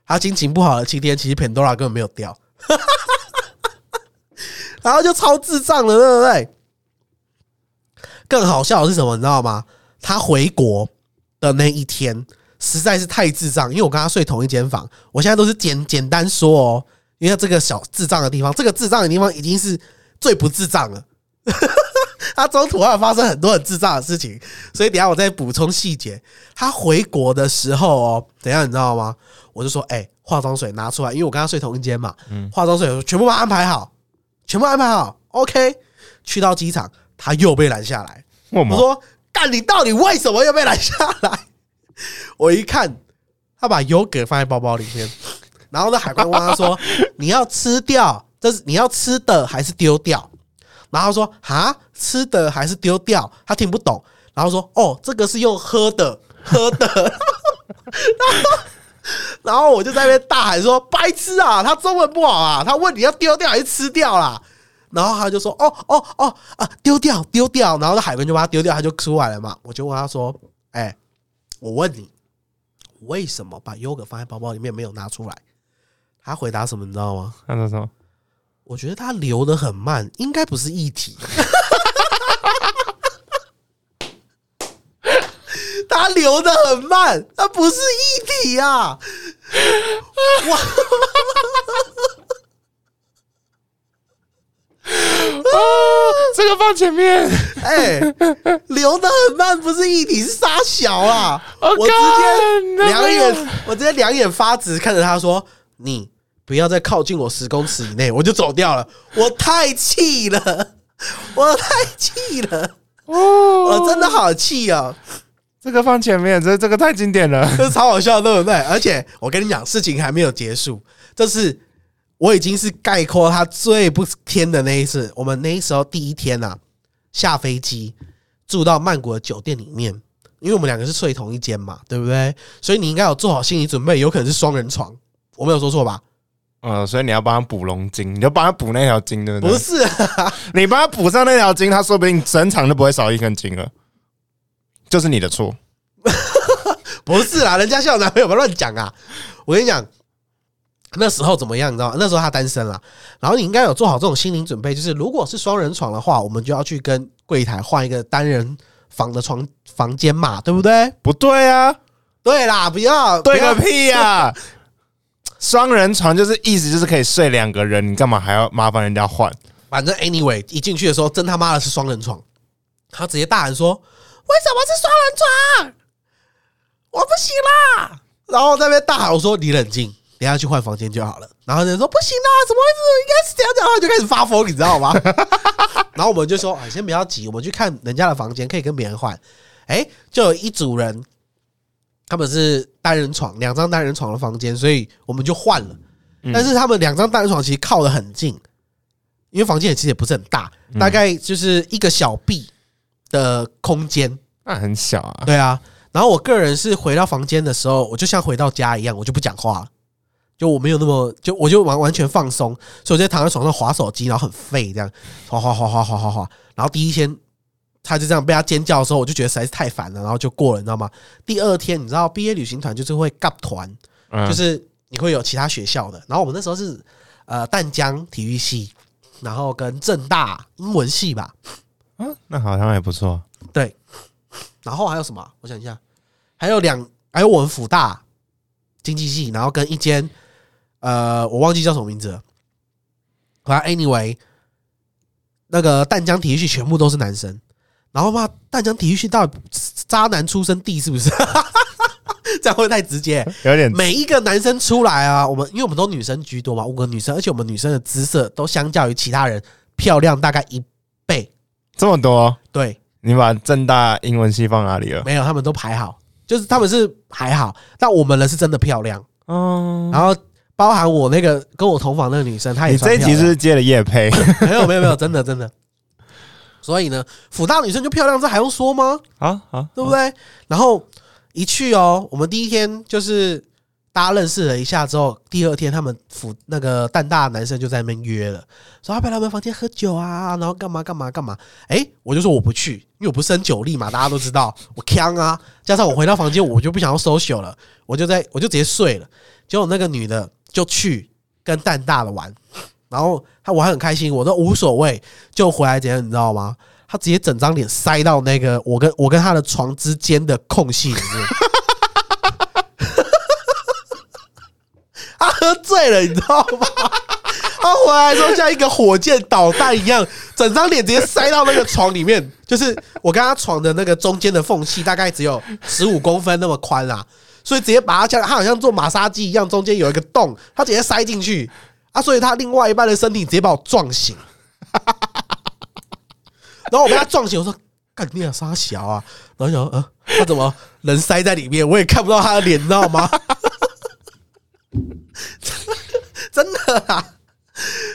Speaker 1: 他心情不好的七天，其实 Pandora 根本没有掉，然后就超智障了，对不对？更好笑的是什么，你知道吗？他回国的那一天实在是太智障，因为我跟他睡同一间房。我现在都是简简单说哦，因为这个小智障的地方，这个智障的地方已经是最不智障了。他中途还有发生很多很智障的事情，所以等下我再补充细节。他回国的时候哦，等下你知道吗？我就说，哎、化妆水拿出来，因为我跟他睡同一间嘛，
Speaker 3: 嗯
Speaker 1: 化妆水全部安排好，全部安排好，OK。去到机场，他又被拦下来。
Speaker 3: 我
Speaker 1: 说：“干，你到底为什么又被拦下来？”我一看，他把优格放在包包里面，然后呢，海关问他说：“ 你要吃掉？这是你要吃的还是丢掉？”然后说：“哈，吃的还是丢掉？”他听不懂，然后说：“哦，这个是用喝的，喝的。”然后，然后我就在那边大喊说：“白痴啊！他中文不好啊！他问你要丢掉还是吃掉啦？”然后他就说：“哦哦哦啊，丢掉丢掉。”然后那海关就把它丢掉，他就出来了嘛。我就问他说：“哎、我问你，为什么把优格放在包包里面没有拿出来？”他回答什么，你知道吗？
Speaker 3: 他说什么？
Speaker 1: 我觉得他流的很慢，应该不是液体。他流的很慢，他不是液体啊！哇，
Speaker 3: 这个放前面，
Speaker 1: 哎、流的很慢，不是一体，是沙小啊！
Speaker 3: 我
Speaker 1: 我直接
Speaker 3: 干
Speaker 1: 两眼，我直接两眼发直看着他说：“你不要再靠近我十公尺以内！”我就走掉了。我太气了，我太气了，
Speaker 3: 哦，
Speaker 1: 我真的好气哦！
Speaker 3: 这个放前面，这这个太经典了。
Speaker 1: 这超好笑，对不对？而且我跟你讲，事情还没有结束，这是我已经是概括他最不天的那一次。我们那时候第一天啊，下飞机住到曼谷的酒店里面，因为我们两个是睡同一间嘛，对不对？所以你应该有做好心理准备，有可能是双人床。我没有说错吧？
Speaker 3: 嗯，所以你要帮他补龙筋，你就帮他补那条筋，对不对？
Speaker 1: 不是、啊，
Speaker 3: 你帮他补上那条筋，他说不定整场都不会少一根筋了，就是你的错。
Speaker 1: 不是啦，人家现在有男朋友，不要乱讲啊！我跟你讲，那时候怎么样，你知道吗？那时候他单身了，然后你应该有做好这种心理准备，就是如果是双人床的话，我们就要去跟柜台换一个单人房的床房间嘛，对不对？
Speaker 3: 不对啊，
Speaker 1: 对啦，不要
Speaker 3: 对个屁呀、双人床就是意思就是可以睡两个人，你干嘛还要麻烦人家换？
Speaker 1: 反正 anyway，一进去的时候，真他妈的是双人床，他直接大喊说：“为什么是双人床？我不行啦！”然后在那边大喊我说：“你冷静，等下去换房间就好了。”然后人说：“不行啦，怎么会是应该是这样讲？”然后就开始发疯，你知道吗？然后我们就说：“啊，先不要急，我们去看人家的房间，可以跟别人换。”哎，就有一组人，他们是单人床，两张单人床的房间，所以我们就换了。
Speaker 3: 嗯
Speaker 1: 但是他们两张单人床其实靠得很近，因为房间也其实也不是很大，
Speaker 3: 嗯
Speaker 1: 大概就是一个小臂的空间。
Speaker 3: 那很小啊。
Speaker 1: 对啊，然后我个人是回到房间的时候，我就像回到家一样，我就不讲话了，就我没有那么就我就完完全放松，所以我就躺在床上划手机，然后很废这样，划划划划划划划。然后第一天他就这样被他尖叫的时候，我就觉得实在是太烦了，然后就过了，你知道吗？第二天你知道毕业旅行团就是会 gap 团，
Speaker 3: 嗯
Speaker 1: 就是你会有其他学校的，然后我们那时候是呃淡江体育系，然后跟正大英文系吧，
Speaker 3: 嗯，那好像也不错。
Speaker 1: 对，然后还有什么啊？我想一下，还有两，还有我们辅大经济系，然后跟一间呃，我忘记叫什么名字了。反正 anyway，那个淡江体育系全部都是男生，然后嘛，淡江体育系到底渣男出生地是不是？这样会太直接。
Speaker 3: 有点
Speaker 1: 每一个男生出来啊，我们因为我们都女生居多嘛，五个女生，而且我们女生的姿色都相较于其他人漂亮大概一倍。
Speaker 3: 这么多，
Speaker 1: 对，
Speaker 3: 你把正大英文系放哪里了？
Speaker 1: 没有，他们都排好，就是他们是还好，但我们的是真的漂亮。
Speaker 3: 嗯，
Speaker 1: 然后包含我那个跟我同房那个女生，她也
Speaker 3: 你这一集是不是接了叶配？
Speaker 1: 没有没有没有，真的真的。所以呢，辅大女生就漂亮，这还用说吗？
Speaker 3: 啊啊，
Speaker 1: 对不对？然后一去哦，我们第一天就是大家认识了一下之后，第二天他们辅那个蛋大的男生就在那边约了，说要不要来我们房间喝酒啊，然后干嘛干嘛干嘛。哎，我就说我不去，因为我不是很酒力嘛，大家都知道我呛啊。加上我回到房间，我就不想要 social 了，我就在我就直接睡了。结果那个女的就去跟蛋大的玩，然后他我还很开心，我都无所谓，就回来怎样，你知道吗？他直接整张脸塞到那个我跟我跟他的床之间的空隙里面。他喝醉了，你知道吗？他回来之后像一个火箭导弹一样，整张脸直接塞到那个床里面，就是我跟他床的那个中间的缝隙，大概只有十五公分那么宽啊，所以直接把它像他好像做马杀鸡一样，中间有一个洞，他直接塞进去啊，所以他另外一半的身体直接把我撞醒，然后我被他撞醒，我说干你啊傻小啊，然后想说呃，他怎么人塞在里面，我也看不到他的脸，你知道吗？真的啊。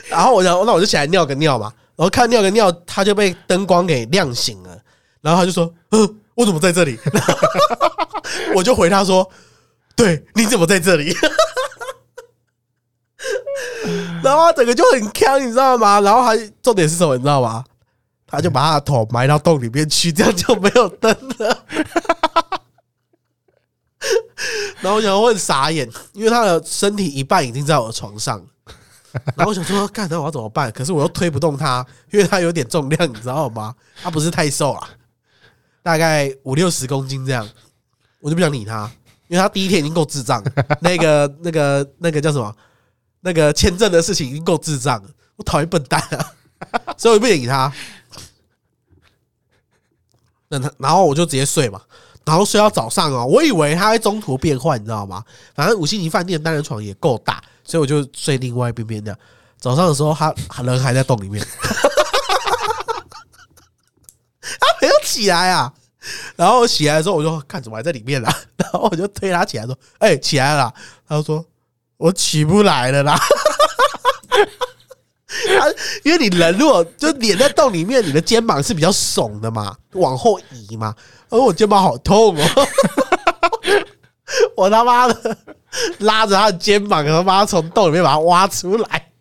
Speaker 1: 然后我想，那我就起来尿个尿嘛。然后看尿个尿，他就被灯光给亮醒了。然后他就说：“呃，我怎么在这里？” 我就回他说：“对，你怎么在这里？” 然后他整个就很坑，你知道吗？然后还重点是什么，你知道吗？他就把他的头埋到洞里面去，这样就没有灯了。然后我想我很傻眼，因为他的身体一半已经在我的床上，然后我想说，干，那我要怎么办？可是我又推不动他，因为他有点重量，你知道吗？他不是太瘦啊，大概五六十公斤这样，我就不想理他，因为他第一天已经够智障，那个那个那个叫什么？那个签证的事情已经够智障了，我讨厌笨蛋啊，所以我不理他。那他然后我就直接睡嘛，然后睡到早上哦，我以为他会中途变换，你知道吗？反正五星级饭店单人床也够大，所以我就睡另外一边边的。早上的时候，他人还在洞里面，他没有起来啊。然后我起来的时候，我就看怎么还在里面啦，然后我就推他起来说：“哎、起来了。”他就说：“我起不来了啦。”他因为你人如果就脸在洞里面，你的肩膀是比较耸的嘛，往后移嘛。而我肩膀好痛哦，我他妈的拉着他的肩膀，然后把他从洞里面把他挖出来，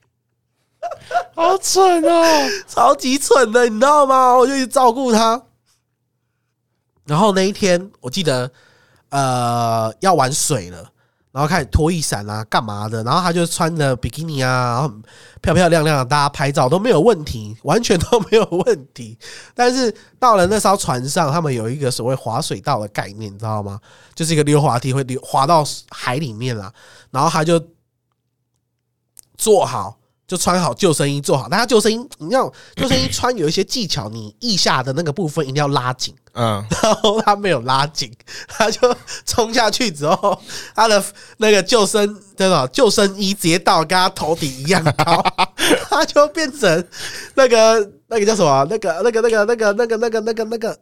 Speaker 3: 好蠢哦！
Speaker 1: 超级蠢的，你知道吗？我就去照顾他。然后那一天，我记得呃要玩水了，然后开始脱衣伞啊，干嘛的？然后他就穿着比基尼啊，然后漂漂亮亮的，大家拍照都没有问题，完全都没有问题。但是到了那艘船上，他们有一个所谓滑水道的概念，你知道吗？就是一个溜滑梯会溜滑到海里面啦，然后他就坐好。就穿好救生衣，做好。但他救生衣，你要救生衣穿有一些技巧，你腋下的那个部分一定要拉紧。
Speaker 3: 嗯，
Speaker 1: 然后他没有拉紧，他就冲下去之后，他的那个救生对吧？救生衣直接到跟他头顶一样高，他就变成那个那个叫什么？那个那个那个那个那个那个那个那个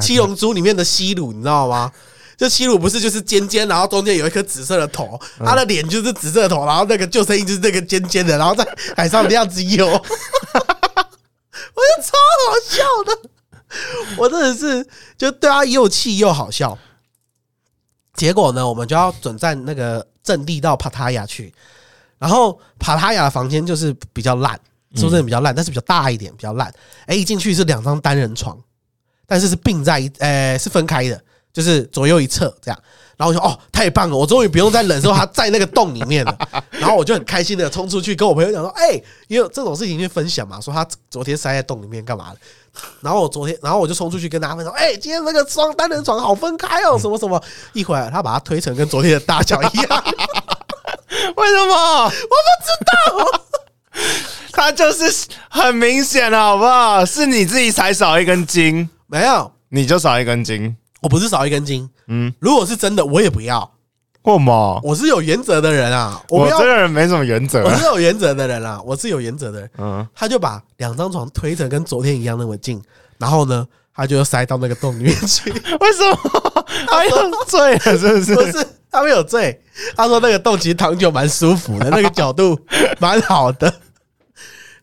Speaker 1: 七龙珠里面的西鲁，你知道吗？就西鲁不是就是尖尖，然后中间有一颗紫色的头，他的脸就是紫色的头，然后那个救生衣就是那个尖尖的，然后在海上这样子游，我就超好笑的。我真的是就对他又气又好笑。结果呢，我们就要转战那个阵地到帕塔亚去，然后帕塔亚的房间就是比较烂，说真的比较烂，但是比较大一点，比较烂。哎，一进去是两张单人床，但是是并在一，呃，是分开的，就是左右一侧这样。然后我说哦，太棒了，我终于不用再忍受他在那个洞里面了。然后我就很开心的冲出去跟我朋友讲说，哎，因为这种事情去分享嘛，说他昨天塞在洞里面干嘛的。然后我昨天，然后我就冲出去跟大家分享，哎、今天那个双单人床好分开哦，什么什么。一会儿他把它推成跟昨天的大小一样，
Speaker 3: 为什么？我不知道。他就是很明显了，好不好？是你自己才少一根筋，
Speaker 1: 没有，
Speaker 3: 你就少一根筋。
Speaker 1: 我不是少一根筋。
Speaker 3: 嗯，
Speaker 1: 如果是真的，我也不要。
Speaker 3: 为什么？
Speaker 1: 我是有原则的人啊，我
Speaker 3: 我这，个人没什么原则
Speaker 1: 我。是有原则的人啊，我是有原则的人。
Speaker 3: 嗯，
Speaker 1: 他就把两张床推成跟昨天一样那么近，然后呢，他就塞到那个洞里面去。
Speaker 3: 为什么？他有醉了，是不是？
Speaker 1: 不是，他没有醉。他说那个洞其实躺久蛮舒服的，那个角度蛮好的。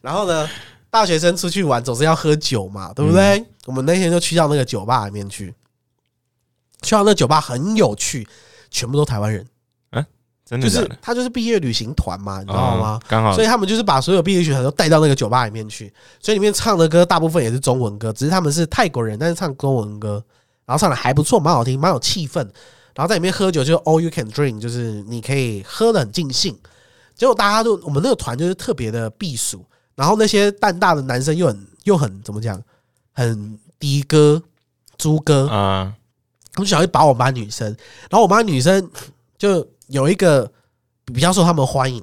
Speaker 1: 然后呢，大学生出去玩总是要喝酒嘛，对不对？我们那天就去到那个酒吧里面去，去到那酒吧很有趣，全部都台湾人，就是
Speaker 3: 真的就是？
Speaker 1: 他就是毕业旅行团嘛，你知道吗？
Speaker 3: 哦刚好
Speaker 1: 所以他们就是把所有毕业旅行团都带到那个酒吧里面去，所以里面唱的歌大部分也是中文歌，只是他们是泰国人，但是唱中文歌，然后唱的还不错，蛮好听，蛮有气氛。然后在里面喝酒就是 all you can drink，就是你可以喝的很尽兴。结果大家都我们那个团就是特别的避暑，然后那些蛋大的男生又很又很怎么讲，很的哥、猪哥，
Speaker 3: 啊，
Speaker 1: 他们就想去把我们班女生，然后我们班女生就有一个比较受他们欢迎，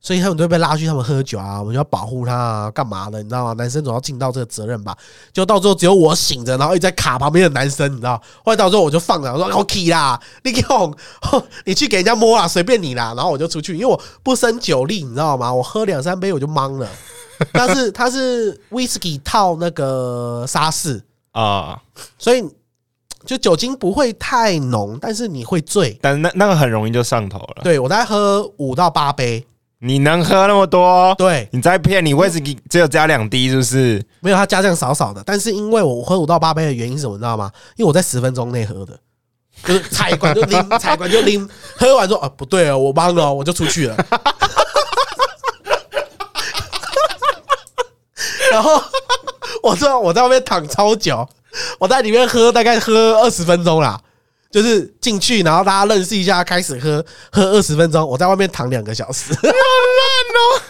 Speaker 1: 所以他们都会被拉去他们喝酒啊，我们就要保护他啊，干嘛的？你知道吗？男生总要尽到这个责任吧。就到最后只有我醒着，然后一直在卡旁边的男生，你知道？后来到最后我就放了，我说 OK 啦，你给我，你去给人家摸啦，随便你啦。然后我就出去，因为我不胜酒力，你知道吗？我喝两三杯我就懵了。但是他是 whisky 套那个沙士，
Speaker 3: 啊，
Speaker 1: 所以就酒精不会太浓，但是你会醉。
Speaker 3: 但那那个很容易就上头了。
Speaker 1: 对我大概喝五到八杯，
Speaker 3: 你能喝那么多？
Speaker 1: 对，
Speaker 3: 你在骗你威士忌只有加两滴，是不是？
Speaker 1: 没有它加量少少的，但是因为我喝五到八杯的原因是什么，你知道吗？因为我在十分钟内喝的，就是采管就拎，采管就拎，喝完说啊不对哦，我忘了哦，我就出去了。然后我在我在外面躺超久，我在里面喝大概喝二十分钟啦，就是进去然后大家认识一下，开始喝喝二十分钟，我在外面躺两个小时。好烂哦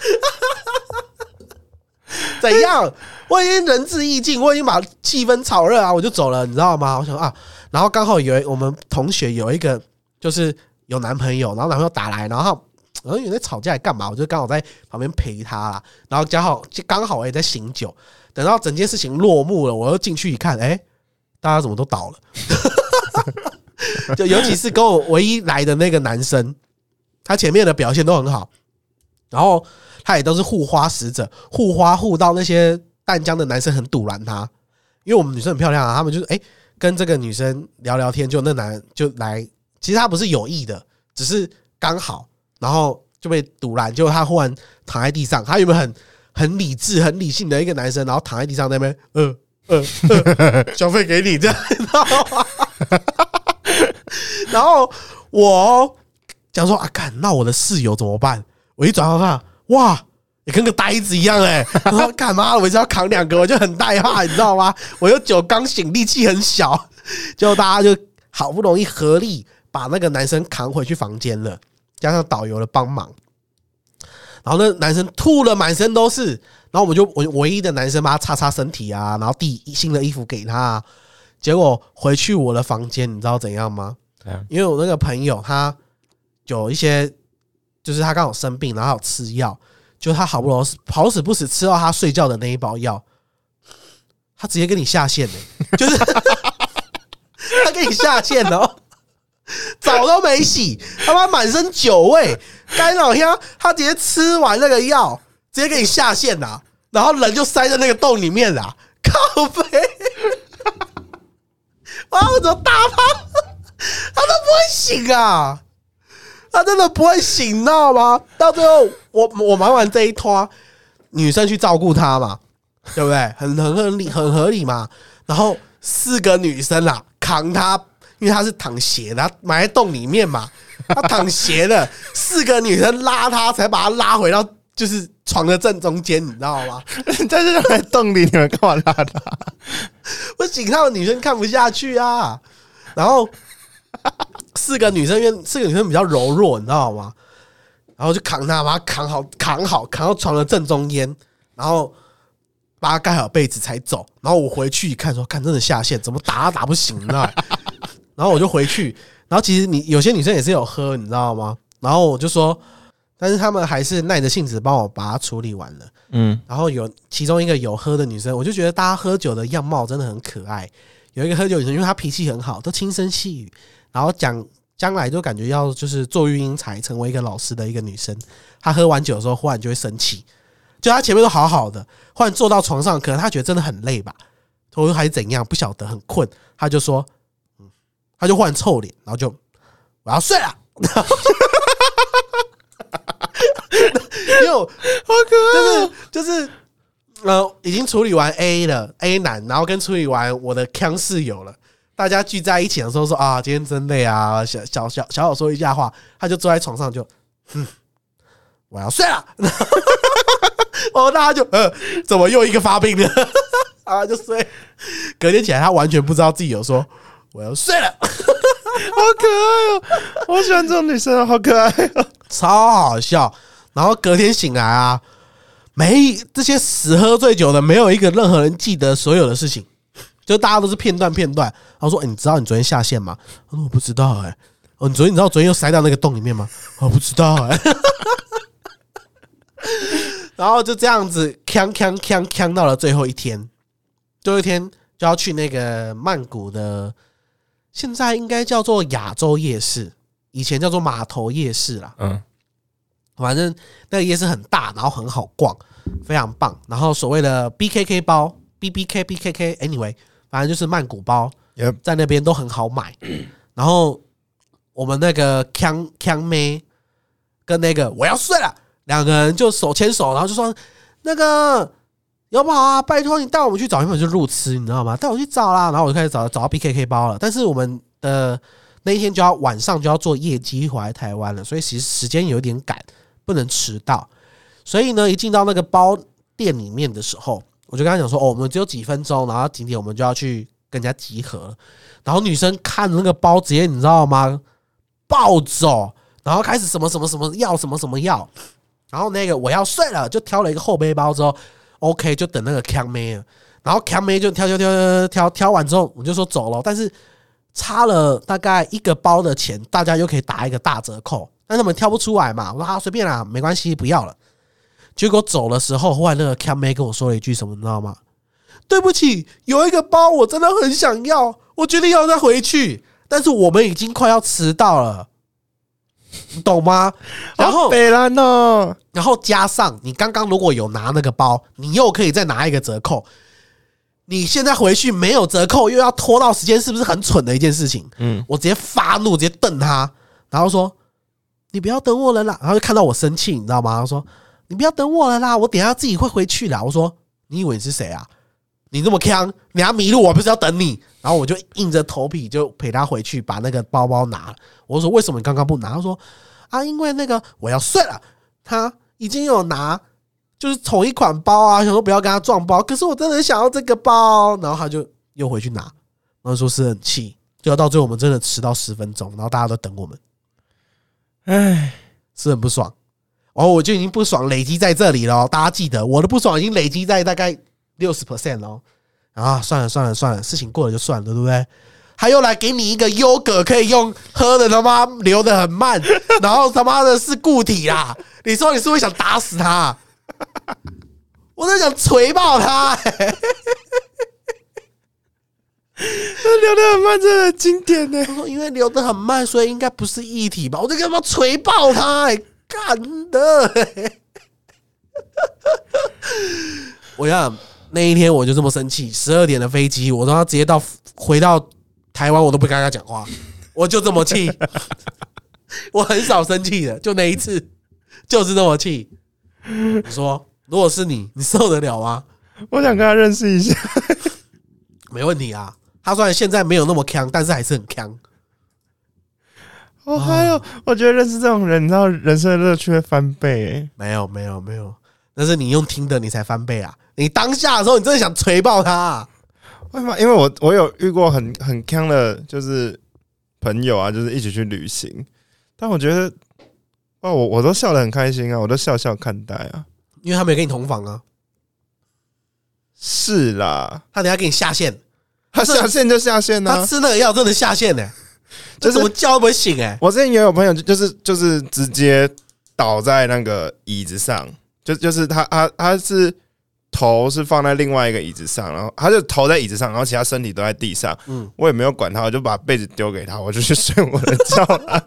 Speaker 1: 怎样？我已经仁至义尽，我已经把气氛炒热啊，我就走了，你知道吗？我想啊，然后刚好有一我们同学有一个就是有男朋友，然后男朋友打来，然后然后有在吵架，干嘛？我就刚好在旁边陪他啦，然后刚好刚好我也在醒酒，等到整件事情落幕了，我又进去一看，哎、大家怎么都倒了？就尤其是跟我唯一来的那个男生，他前面的表现都很好，然后他也都是护花使者，护花护到那些淡江的男生很堵拦他，因为我们女生很漂亮啊，他们就是哎、跟这个女生聊聊天，就那男就来，其实他不是有意的，只是刚好，然后就被堵拦，结果他忽然躺在地上，他原本很很理智、很理性的一个男生，然后躺在地上那边，呃呃呃，小费给你，这样，你知道吗？然后 我讲说啊，干，那我的室友怎么办？我一转头看，哇，你跟个呆子一样哎、然后干嘛？我一直要扛两个，我就很害怕，你知道吗？我又酒刚醒，力气很小，就大家就好不容易合力把那个男生扛回去房间了，加上导游的帮忙，然后那男生吐了满身都是，然后我们就我唯一的男生帮他擦擦身体啊，然后递新的衣服给他、啊，结果回去我的房间，你知道怎样吗？因为我那个朋友他有一些，就是他刚好生病，然后有吃药，就他好不容易好死不死吃到他睡觉的那一包药，他直接跟你下线呢、就是他给你下线哦，澡都没洗，他妈满身酒味，干老天，他直接吃完那个药，直接给你下线啦、然后人就塞在那个洞里面啦，靠背，哇，我怎么大胖？他都不会醒啊！他真的不会醒，你知道吗？到最后，我我忙完这一拖，女生去照顾他嘛，对不对？很很合理，很合理嘛。然后四个女生啊，扛他，因为他是躺斜的，他埋在洞里面嘛，他躺斜的，四个女生拉他，才把他拉回到就是床的正中间，你知道吗？
Speaker 3: 在这在洞里，你们干嘛拉他？
Speaker 1: 我醒到的女生看不下去啊，然后四个女生因为四个女生比较柔弱，你知道吗？然后就扛他，把他扛好，扛好，扛到床的正中间，然后把他盖好被子才走。然后我回去一看说，看真的下线，怎么打都打不醒，你知道吗？然后我就回去，然后其实你有些女生也是有喝，你知道吗？然后我就说，但是他们还是耐着性子帮我把它处理完了。
Speaker 3: 嗯，
Speaker 1: 然后有其中一个有喝的女生，我就觉得大家喝酒的样貌真的很可爱。有一个喝酒女生，因为她脾气很好，都轻声细语，然后讲将来就感觉要就是做育英才，成为一个老师的一个女生。她喝完酒的时候，忽然就会生气，就她前面都好好的，忽然坐到床上，可能她觉得真的很累吧，或者还是怎样，不晓得很困，她就说，嗯，她就忽然臭脸，然后就我要睡了。因为我
Speaker 3: 好可爱哦。
Speaker 1: 就是就是呃，已经处理完 A 了 A 男，然后跟处理完我的康室友了。大家聚在一起的时候说啊，今天真累啊，小小小小小说一下话，他就坐在床上就，嗯，我要睡了。哦，大家就呃，怎么又一个发病了？啊，就睡。隔天起来，他完全不知道自己有说我要睡了，
Speaker 3: 好可爱哦！我喜欢这种女生，好可爱哦。
Speaker 1: 超好笑。然后隔天醒来啊，没这些死喝醉酒的，没有一个任何人记得所有的事情，就大家都是片段片段。然后说：“欸你知道你昨天下线吗？”他说：“我不知道哎、哦，你昨天你知道昨天又塞到那个洞里面吗？我不知道哎、然后就这样子锵锵锵锵到了最后一天，最后一天就要去那个曼谷的，现在应该叫做亚洲夜市，以前叫做码头夜市啦。
Speaker 3: 嗯，
Speaker 1: 反正那个夜市很大，然后很好逛，非常棒。然后所谓的 BKK 包、BBK、BKK，anyway，反正就是曼谷包
Speaker 3: ，Yep
Speaker 1: 在那边都很好买。然后我们那个 Kang Kang 妹跟那个我要睡了，两个人就手牵手，然后就说那个有宝啊，拜托你带我们去找，原本就路痴，你知道吗？带我去找啦。然后我就开始找找到 BKK 包了，但是我们的那一天就要晚上就要坐夜机回来台湾了，所以其实时间有点赶，不能迟到。所以呢，一进到那个包店里面的时候，我就跟他讲说：“哦，我们只有几分钟，然后几点我们就要去跟人家集合。”然后女生看着那个包，直接你知道吗？暴走，然后开始什么什么什么要什么什么要，然后那个我要睡了，就挑了一个后背包之后，OK 就等那个康妹了，然后康妹就挑挑挑挑挑挑完之后，我就说走了，但是差了大概一个包的钱，大家又可以打一个大折扣，但他们挑不出来嘛，我说啊随便啦，没关系，不要了。结果走的时候，后来那个康妹跟我说了一句什么，你知道吗？对不起，有一个包我真的很想要，我决定要再回去，但是我们已经快要迟到了，你懂吗？然后
Speaker 3: 北兰呢，
Speaker 1: 然后加上你刚刚如果有拿那个包，你又可以再拿一个折扣。你现在回去没有折扣，又要拖到时间，是不是很蠢的一件事情？
Speaker 3: 嗯，
Speaker 1: 我直接发怒，直接瞪他，然后说：“你不要等我了啦！”然后就看到我生气，你知道吗？他说：“你不要等我了啦，我等一下自己会回去的。”我说：“你以为你是谁啊？你这么坑，你要迷路，我不是要等你。”然后我就硬着头皮就陪他回去，把那个包包拿了。我说：“为什么你刚刚不拿？”他说：“啊，因为那个我要睡了，他已经有拿。”就是同一款包啊，想说不要跟他撞包，可是我真的很想要这个包，然后他就又回去拿，然后说是很气，结果到最后我们真的迟到十分钟，然后大家都等我们，
Speaker 3: 唉，
Speaker 1: 是很不爽。然后我就已经不爽累积在这里了哦，大家记得我的不爽已经累积在大概六十 percent 哦。啊，算了算了算了，事情过了就算了，对不对？他又来给你一个优格可以用喝的，他妈流的很慢，然后他妈的是固体啦！你说你是不是想打死他？我在想锤爆他、欸！
Speaker 3: 那流的很慢，真的很经典呢。
Speaker 1: 他说因为流的很慢，所以应该不是液体吧？我在干嘛锤爆他、欸？干的、欸！我想那一天我就这么生气，十二点的飞机，我让他直接到回到台湾，我都不跟他讲话，我就这么气。我很少生气的，就那一次，就是这么气。你说，如果是你，你受得了吗？
Speaker 3: 我想跟他认识一下。
Speaker 1: 没问题啊。他虽然现在没有那么强，但是还是很强。
Speaker 3: 我，还有，我觉得认识这种人，你知道人生的乐趣会翻倍。哎，
Speaker 1: 没有，没有，没有。那是你用听的，你才翻倍啊！你当下的时候，你真的想锤爆他、啊。
Speaker 3: 为什么？因为我我有遇过很很坑的，就是朋友啊，就是一起去旅行，但我觉得，哦，我我都笑得很开心啊，我都笑笑看待啊。
Speaker 1: 因为他没有跟你同房啊，
Speaker 3: 是啦，
Speaker 1: 他等下给你下线，
Speaker 3: 他下线就下线啊。
Speaker 1: 他吃那个药真的下线呢、
Speaker 3: 就
Speaker 1: 就是是怎么叫不会醒哎、
Speaker 3: 我之前也有朋友，就就是就是直接倒在那个椅子上，就就是他他他是头是放在另外一个椅子上，然后他就头在椅子上，然后其他身体都在地上。
Speaker 1: 嗯，
Speaker 3: 我也没有管他，我就把被子丢给他，我就去睡我的觉了。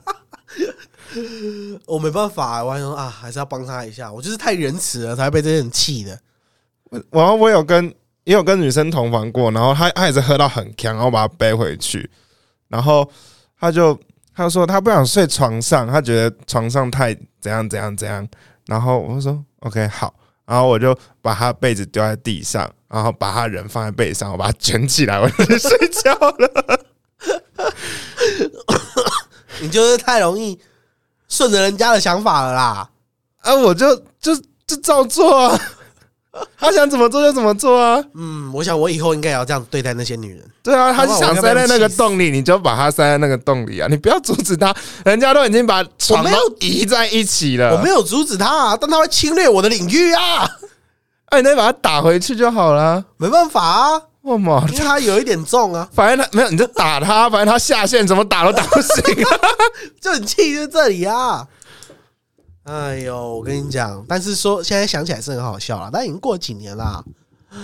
Speaker 1: 我没办法、我还说啊，还是要帮他一下。我就是太仁慈了，才会被这些人气的。
Speaker 3: 然后我有跟也有跟女生同房过，然后她她也是喝到很强，然后把她背回去，然后他就他就说他不想睡床上，他觉得床上太怎样怎样怎样，然后我就说 OK 好，然后我就把他被子丢在地上，然后把他人放在背上，我把他卷起来，我就 去睡觉了。
Speaker 1: 你就是太容易顺着人家的想法了啦。
Speaker 3: 啊，我就就就照做啊，她想怎么做就怎么做啊。
Speaker 1: 嗯，我想我以后应该也要这样对待那些女人。
Speaker 3: 对啊，他
Speaker 1: 哇
Speaker 3: 想塞在那个洞里，你就把他塞在那个洞里啊！你不要阻止他，人家都已经把床都移在一起了。
Speaker 1: 我没有阻止他、啊，但他会侵略我的领域啊，
Speaker 3: 哎，你再把他打回去就好了。
Speaker 1: 没办法啊，
Speaker 3: 为什么？
Speaker 1: 因为他有一点重啊，
Speaker 3: 反正他没有，你就打他，反正他下线怎么打都打不醒啊。
Speaker 1: 就很气在这里啊。哎呦，我跟你讲，但是说现在想起来是很好笑了，但已经过了几年啦，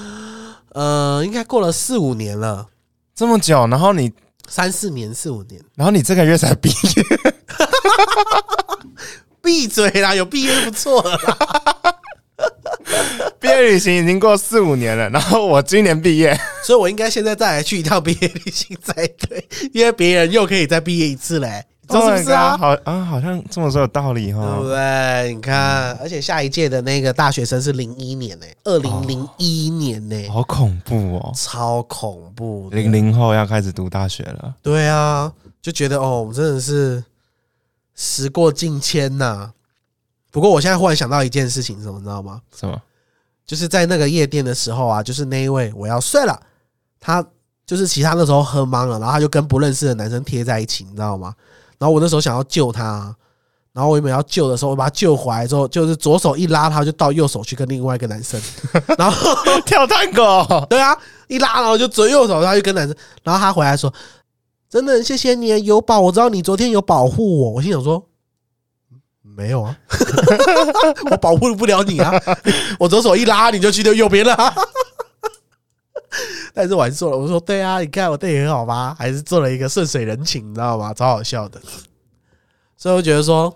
Speaker 1: 呃，应该过了四五年了，
Speaker 3: 这么久，然后你，
Speaker 1: 三四年、四五年，
Speaker 3: 然后你这个月才毕业，
Speaker 1: 闭嘴啦，有毕业就不错了啦。
Speaker 3: 毕业旅行已经过四五年了，然后我今年毕业，
Speaker 1: 所以我应该现在再来去一趟毕业旅行才对，因为别人又可以再毕业一次嘞，你说是不是
Speaker 3: Oh my
Speaker 1: 啊
Speaker 3: 好啊，好像这么说有道理
Speaker 1: 对不
Speaker 3: 哈。
Speaker 1: 对？你看，而且下一届的那个大学生是零一年呢、二零零一年呢、
Speaker 3: 好恐怖哦！
Speaker 1: 超恐怖。
Speaker 3: 零零后要开始读大学了，
Speaker 1: 对啊，就觉得哦我，真的是时过境迁呐、不过我现在忽然想到一件事情，什么你知道吗？
Speaker 3: 什么？
Speaker 1: 就是在那个夜店的时候啊，就是那一位我要睡了，他就是其他那时候喝懵了，然后他就跟不认识的男生贴在一起，你知道吗？然后我那时候想要救他，然后我原本要救的时候，我把他救回来之后，就是左手一拉他，就到右手去跟另外一个男生，然后
Speaker 3: 跳探戈？
Speaker 1: 对啊，一拉然后就左右手他就跟男生，然后他回来说：“真的很谢谢你有保，我知道你昨天有保护我。”我心想说。没有啊，我保护不了你啊！我左手一拉，你就去右边了啊、但是我还是做了。我说对啊，你看我对你很好吧，还是做了一个顺水人情，你知道吗？超好笑的。所以我觉得说，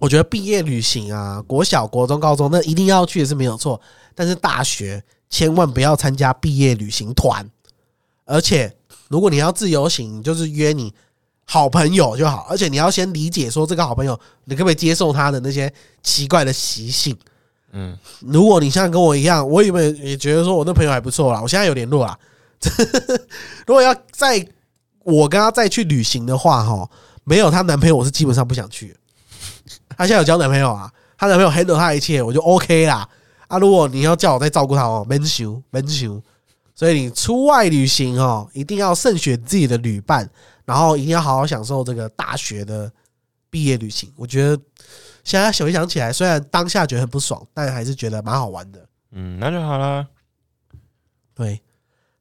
Speaker 1: 我觉得毕业旅行啊，国小、国中、高中那一定要去是没有错，但是大学千万不要参加毕业旅行团，而且如果你要自由行，就是约你好朋友就好，而且你要先理解说这个好朋友，你可不可以接受他的那些奇怪的习性。
Speaker 3: 嗯，
Speaker 1: 如果你像跟我一样，我原本也觉得说我那朋友还不错啦，我现在有联络啦。如果要再我跟他再去旅行的话，哈，没有她男朋友，我是基本上不想去。她现在有交男朋友啊，她男朋友 handle 她一切，我就 OK 啦。啊，如果你要叫我再照顾她哦，闷羞闷羞。所以你出外旅行哦，一定要慎选自己的旅伴，然后一定要好好享受这个大学的毕业旅行。我觉得现在想一想起来，虽然当下觉得很不爽，但还是觉得蛮好玩的。
Speaker 3: 嗯，那就好啦。
Speaker 1: 对，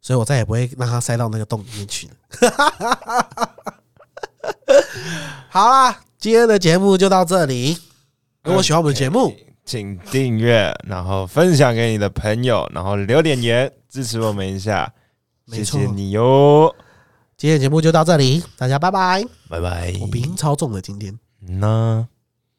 Speaker 1: 所以我再也不会让他塞到那个洞里面去了。好啦，今天的节目就到这里。如果喜欢我们的节目，
Speaker 3: 请订阅，然后分享给你的朋友，然后留点言支持我们一下，谢谢你哟，
Speaker 1: 今天的节目就到这里，大家拜拜。
Speaker 3: 拜拜。
Speaker 1: 我鼻音超重了今天。
Speaker 3: 嗯呐。